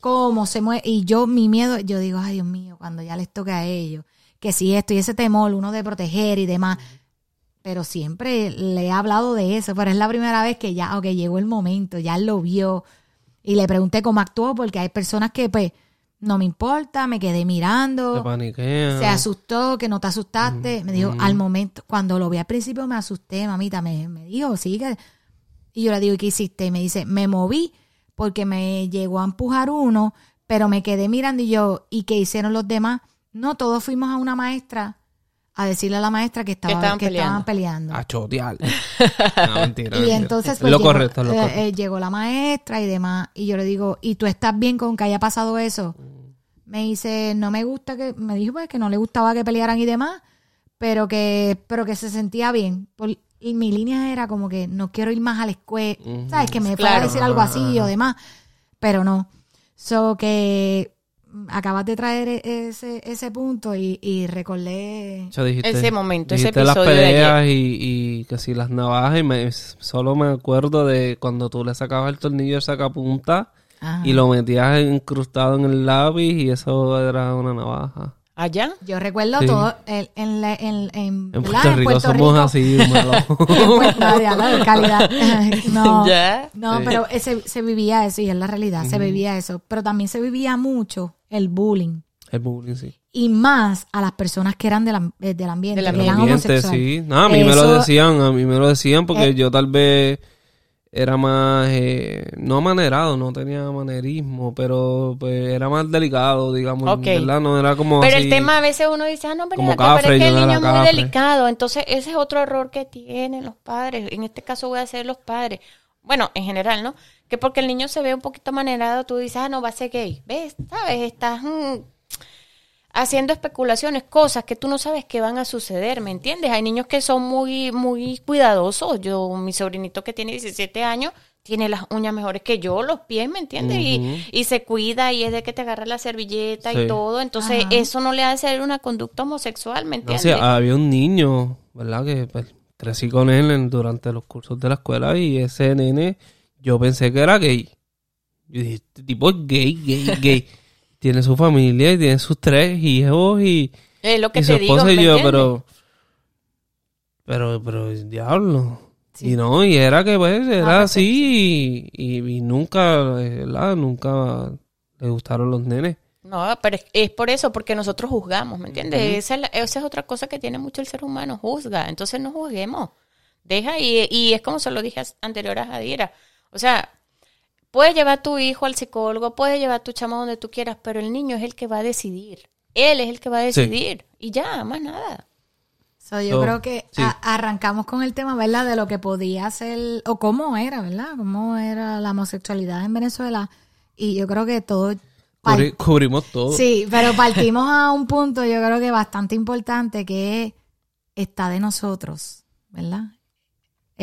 cómo se mueve y yo mi miedo, yo digo, ay Dios mío, cuando ya les toque a ellos, que si esto y ese temor, uno de proteger y demás. Pero siempre le he hablado de eso, pero es la primera vez que ya, ok, llegó el momento, ya lo vio y le pregunté cómo actuó porque hay personas que pues no me importa, me quedé mirando. Se paniquea. Se asustó, que no te asustaste. Me dijo, mm. al momento, cuando lo vi al principio me asusté, mamita, me, me dijo, sí, que... Y yo le digo, ¿y qué hiciste? Y me dice, me moví porque me llegó a empujar uno, pero me quedé mirando y yo, ¿y qué hicieron los demás? No, todos fuimos a una maestra a decirle a la maestra que, estaba, estaban que estaban peleando. peleando. A chotear. no, mentira. Y mentira. entonces Es pues, lo llegó, correcto, lo eh, correcto. eh, llegó la maestra y demás. Y yo le digo, ¿y tú estás bien con que haya pasado eso? Me dice, no me gusta que, me dijo pues que no le gustaba que pelearan y demás, pero que, pero que se sentía bien. Por- y mi línea era como que no quiero ir más a la escuela, Ujú. ¿sabes? Que me Claro. decir algo así o demás, pero no. So que mm, acabas de traer e- ese, ese punto y, y recordé Yo dijiste, Ese momento, ese dijiste las de peleas y, y que si las navajas y me, solo me acuerdo de cuando tú le sacabas el tornillo de sacapunta Ajá. y lo metías incrustado en el lápiz y eso era una navaja. ¿Allá? Yo recuerdo Sí. todo en, en, la- en, en, En ¿verdad? Puerto Rico somos así, malos. ¿no? de calidad. No, ¿Ya? no Sí. pero ese, se vivía eso y es la realidad, se vivía eso. Pero también se vivía mucho el bullying. el bullying, sí. Y más a las personas que eran del, am- eh, del ambiente, Del que eran ambiente, homosexuales. sí. No, a mí me lo Eso- decían, a mí me lo decían porque Eh. yo tal vez era más, eh, no amanerado, no tenía manerismo, pero pues era más delicado, digamos, Ok. ¿verdad? No era como Pero así. el tema a veces uno dice, ah, no, pero, Como pero cafre, es que el niño es muy delicado. Entonces, ese es otro error que tienen los padres. En este caso voy a ser los padres. Bueno, en general, ¿no? Que porque el niño se ve un poquito manerado, tú dices, ah, no, va a ser gay. ¿Ves? ¿Sabes? Estás mm, haciendo especulaciones, cosas que tú no sabes que van a suceder, ¿me entiendes? Hay niños que son muy, muy cuidadosos. Yo, mi sobrinito que tiene 17 años, tiene las uñas mejores que yo, los pies, ¿me entiendes? Y, y se cuida y es de que te agarra la servilleta Sí. y todo. Entonces, Ajá. eso no le hace una conducta homosexual, ¿me No, entiendes? sí, había un niño, ¿verdad? Que pues, crecí con él en- durante los cursos de la escuela y ese nene, yo pensé que era gay. Yo dije, este tipo es gay, gay, gay. tiene su familia y tiene sus tres hijos y, es lo que y su digo, esposa ¿me y yo, pero, pero, pero, diablo. Sí. Y no, y era que pues era pues, así y, y- y nunca, ¿verdad? Nunca le gustaron los nenes. No, pero es, es por eso, porque nosotros juzgamos, ¿me entiendes? esa, es la- esa es otra cosa que tiene mucho el ser humano, juzga. Entonces no juzguemos. Deja y, y es como se lo dije anterior a Jadira. O sea, puedes llevar a tu hijo al psicólogo, puedes llevar a tu chama donde tú quieras, pero el niño es el que va a decidir. Él es el que va a decidir. Y ya, más nada. So, yo So, creo que sí. arrancamos con el tema, ¿verdad? De lo que podía ser, o cómo era, ¿verdad? Cómo era la homosexualidad en Venezuela. Y yo creo que todo... Cubri- cubrimos todo. Sí, pero partimos a un punto, yo creo que bastante importante, que está de nosotros, ¿verdad?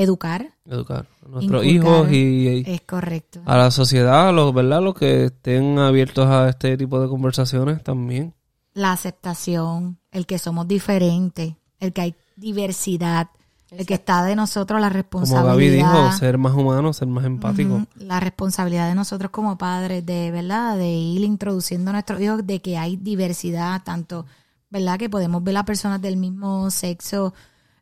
Educar, Educar a nuestros Inculcar. hijos y, y es correcto. a la sociedad, a los, ¿verdad? Los que estén abiertos a este tipo de conversaciones también. La aceptación, el que somos diferentes, el que hay diversidad, el que está de nosotros la Como responsabilidad. Gaby dijo, ser más humano, ser más empático. La responsabilidad de nosotros como padres, de verdad, de ir introduciendo a nuestros hijos, de que hay diversidad, tanto, ¿verdad? Que podemos ver a personas del mismo sexo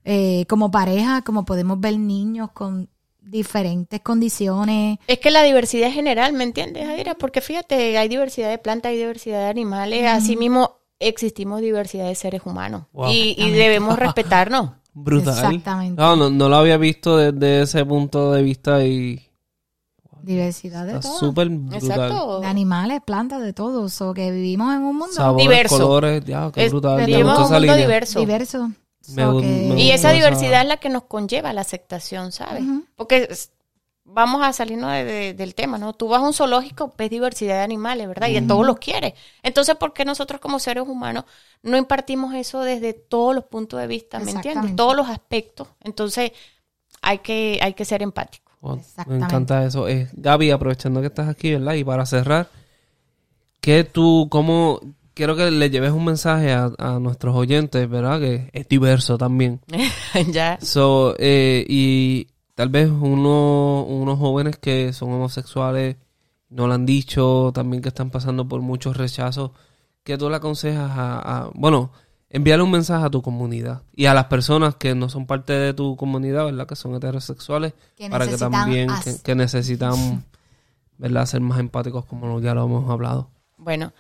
eh, como pareja, como podemos ver niños con diferentes condiciones. Es que la diversidad es general, ¿me entiendes, Jaira? Porque fíjate, hay diversidad de plantas, hay diversidad de animales, así mismo existimos diversidad de seres humanos. Wow. Y, y debemos respetarnos. Brutal. Exactamente. No, no, no lo había visto desde ese punto de vista y Diversidad de está todo. súper brutal. Exacto. De animales, plantas, de todo. O que vivimos en un mundo Sabores, Diverso. colores, ya, qué Es- brutal. Vivimos en un mundo línea. diverso. diverso. Me me Y esa diversidad es la que nos conlleva la aceptación, ¿sabes? Porque vamos a salirnos de- de- del tema, ¿no? Tú vas a un zoológico, ves diversidad de animales, ¿verdad? Y a todos los quieres. Entonces, ¿por qué nosotros como seres humanos no impartimos eso desde todos los puntos de vista, ¿me entiendes? Todos los aspectos. Entonces, hay que, hay que ser empático. Wow, me Exactamente. encanta eso. Eh, Gaby, aprovechando que estás aquí, ¿verdad? Y para cerrar, que tú, cómo, quiero que le lleves un mensaje a, a nuestros oyentes, ¿verdad? Que es diverso también. ya. So, eh, y tal vez uno, unos jóvenes que son homosexuales no lo han dicho, también que están pasando por muchos rechazos, que tú le aconsejas a, a- bueno, enviarle un mensaje a tu comunidad y a las personas que no son parte de tu comunidad, ¿verdad? Que son heterosexuales, Que para que también, que, que necesitan, ¿verdad? Ser más empáticos como ya lo hemos hablado. Bueno,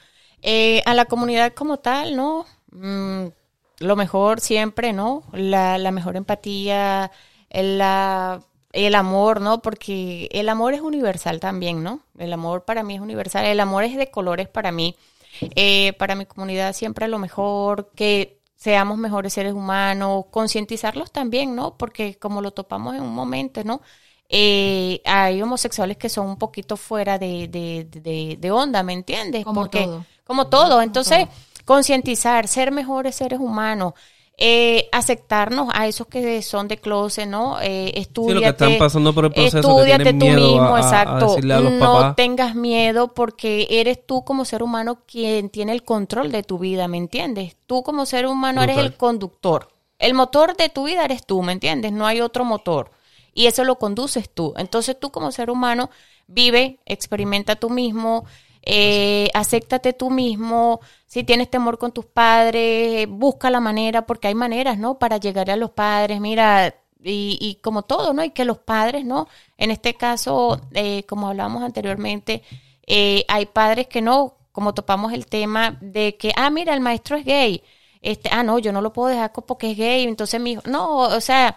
Eh, a la comunidad como tal, ¿no? Mm, lo mejor siempre, ¿no? La, mejor empatía, el, la, el amor, ¿no? Porque el amor es universal también, ¿no? El amor para mí es universal, el amor es de colores para mí. Eh, para mi comunidad siempre lo mejor, que seamos mejores seres humanos, concientizarlos también, ¿no? Porque como lo topamos en un momento, ¿no? Eh, hay homosexuales que son un poquito fuera de, de, de, de onda, ¿me entiendes? Como Porque, todo. Como todo. Entonces, concientizar, ser mejores seres humanos, eh, aceptarnos a esos que son de closet, ¿no? Eh, Sí, estudiate, lo que están pasando por el proceso, que Estúdiate tienen tú mismo, a- a- a exacto. a no papás. tengas miedo porque eres tú como ser humano quien tiene el control de tu vida, ¿me entiendes? Tú como ser humano eres el conductor. El motor de tu vida eres tú, ¿me entiendes? No hay otro motor. Y eso lo conduces tú. Entonces tú como ser humano vive, experimenta tú mismo, eh, acéptate tú mismo. Si tienes temor con tus padres, busca la manera, porque hay maneras, ¿no? Para llegar a los padres. Mira, y, como todo, ¿no? Y que los padres, ¿no? En este caso, eh, como hablábamos anteriormente, eh, hay padres que no, como topamos el tema de que, ah, mira, el maestro es gay. Este, ah, no, yo no lo puedo dejar porque es gay. Entonces mi hijo, no, o sea,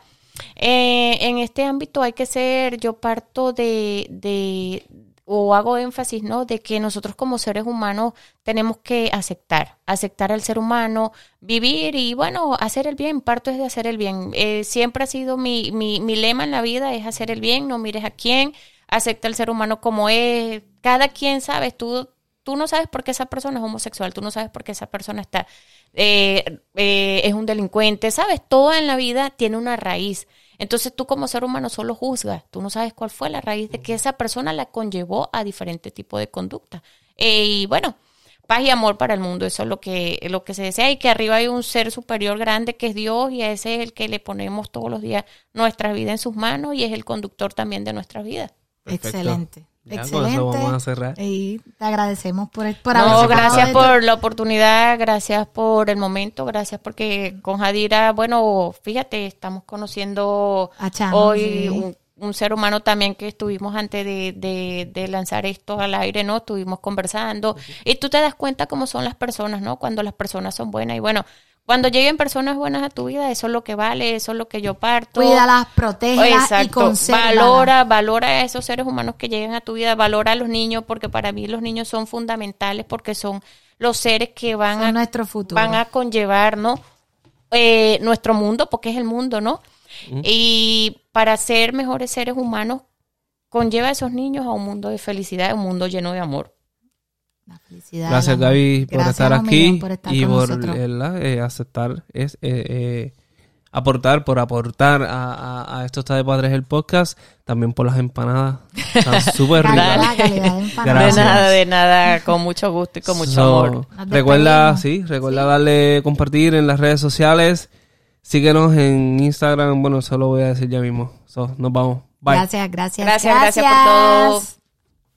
eh, en este ámbito hay que ser, yo parto de, de, o hago énfasis, ¿no? De que nosotros como seres humanos tenemos que aceptar, aceptar al ser humano, vivir y bueno, hacer el bien, parto es de hacer el bien. Eh, siempre ha sido mi, mi, mi lema en la vida, es hacer el bien, no mires a quién, acepta al ser humano como es, cada quien sabes, tú, tú no sabes por qué esa persona es homosexual, tú no sabes por qué esa persona está, eh, eh, es un delincuente, sabes, todo en la vida tiene una raíz. Entonces tú como ser humano solo juzgas, tú no sabes cuál fue la raíz de que esa persona la conllevó a diferente tipo de conducta. Eh, y bueno, paz y amor para el mundo, eso es lo que, lo que se desea y que arriba hay un ser superior grande que es Dios y a ese es el que le ponemos todos los días nuestra vida en sus manos y es el conductor también de nuestra vida. Perfecto. Excelente. Ya, con Excelente. eso vamos a cerrar. Y te agradecemos por, por No, gracias por la oportunidad, gracias por el momento, gracias porque con Jadira, bueno, fíjate, estamos conociendo hoy sí. un, un ser humano también que estuvimos antes de, de, de lanzar esto al aire, ¿no? Estuvimos conversando y tú te das cuenta cómo son las personas, ¿no? Cuando las personas son buenas y bueno, cuando lleguen personas buenas a tu vida, eso es lo que vale, eso es lo que yo parto. Cuídalas, protégelas y consérvalas. Valora, valora a esos seres humanos que lleguen a tu vida, valora a los niños, porque para mí los niños son fundamentales, porque son los seres que van Son a nuestro futuro. van a conllevar, ¿no? Eh, nuestro mundo, porque es el mundo, ¿no? Y para ser mejores seres humanos, conlleva a esos niños a un mundo de felicidad, a un mundo lleno de amor. La felicidad, Gracias amor. Gaby por Gracias estar aquí por estar y con por eh, aceptar, es, eh, eh, aportar, por aportar a, a, a Esto está de padres el podcast, también por las empanadas, están súper ricas. calidad de empanada. Gracias. De nada, de nada, con mucho gusto y con mucho So, amor. Recuerda, sí, recuerda darle compartir en las redes sociales, síguenos en Instagram, bueno, eso lo voy a decir ya mismo. So, nos vamos. Bye. Gracias, gracias, Gracias, gracias por todo.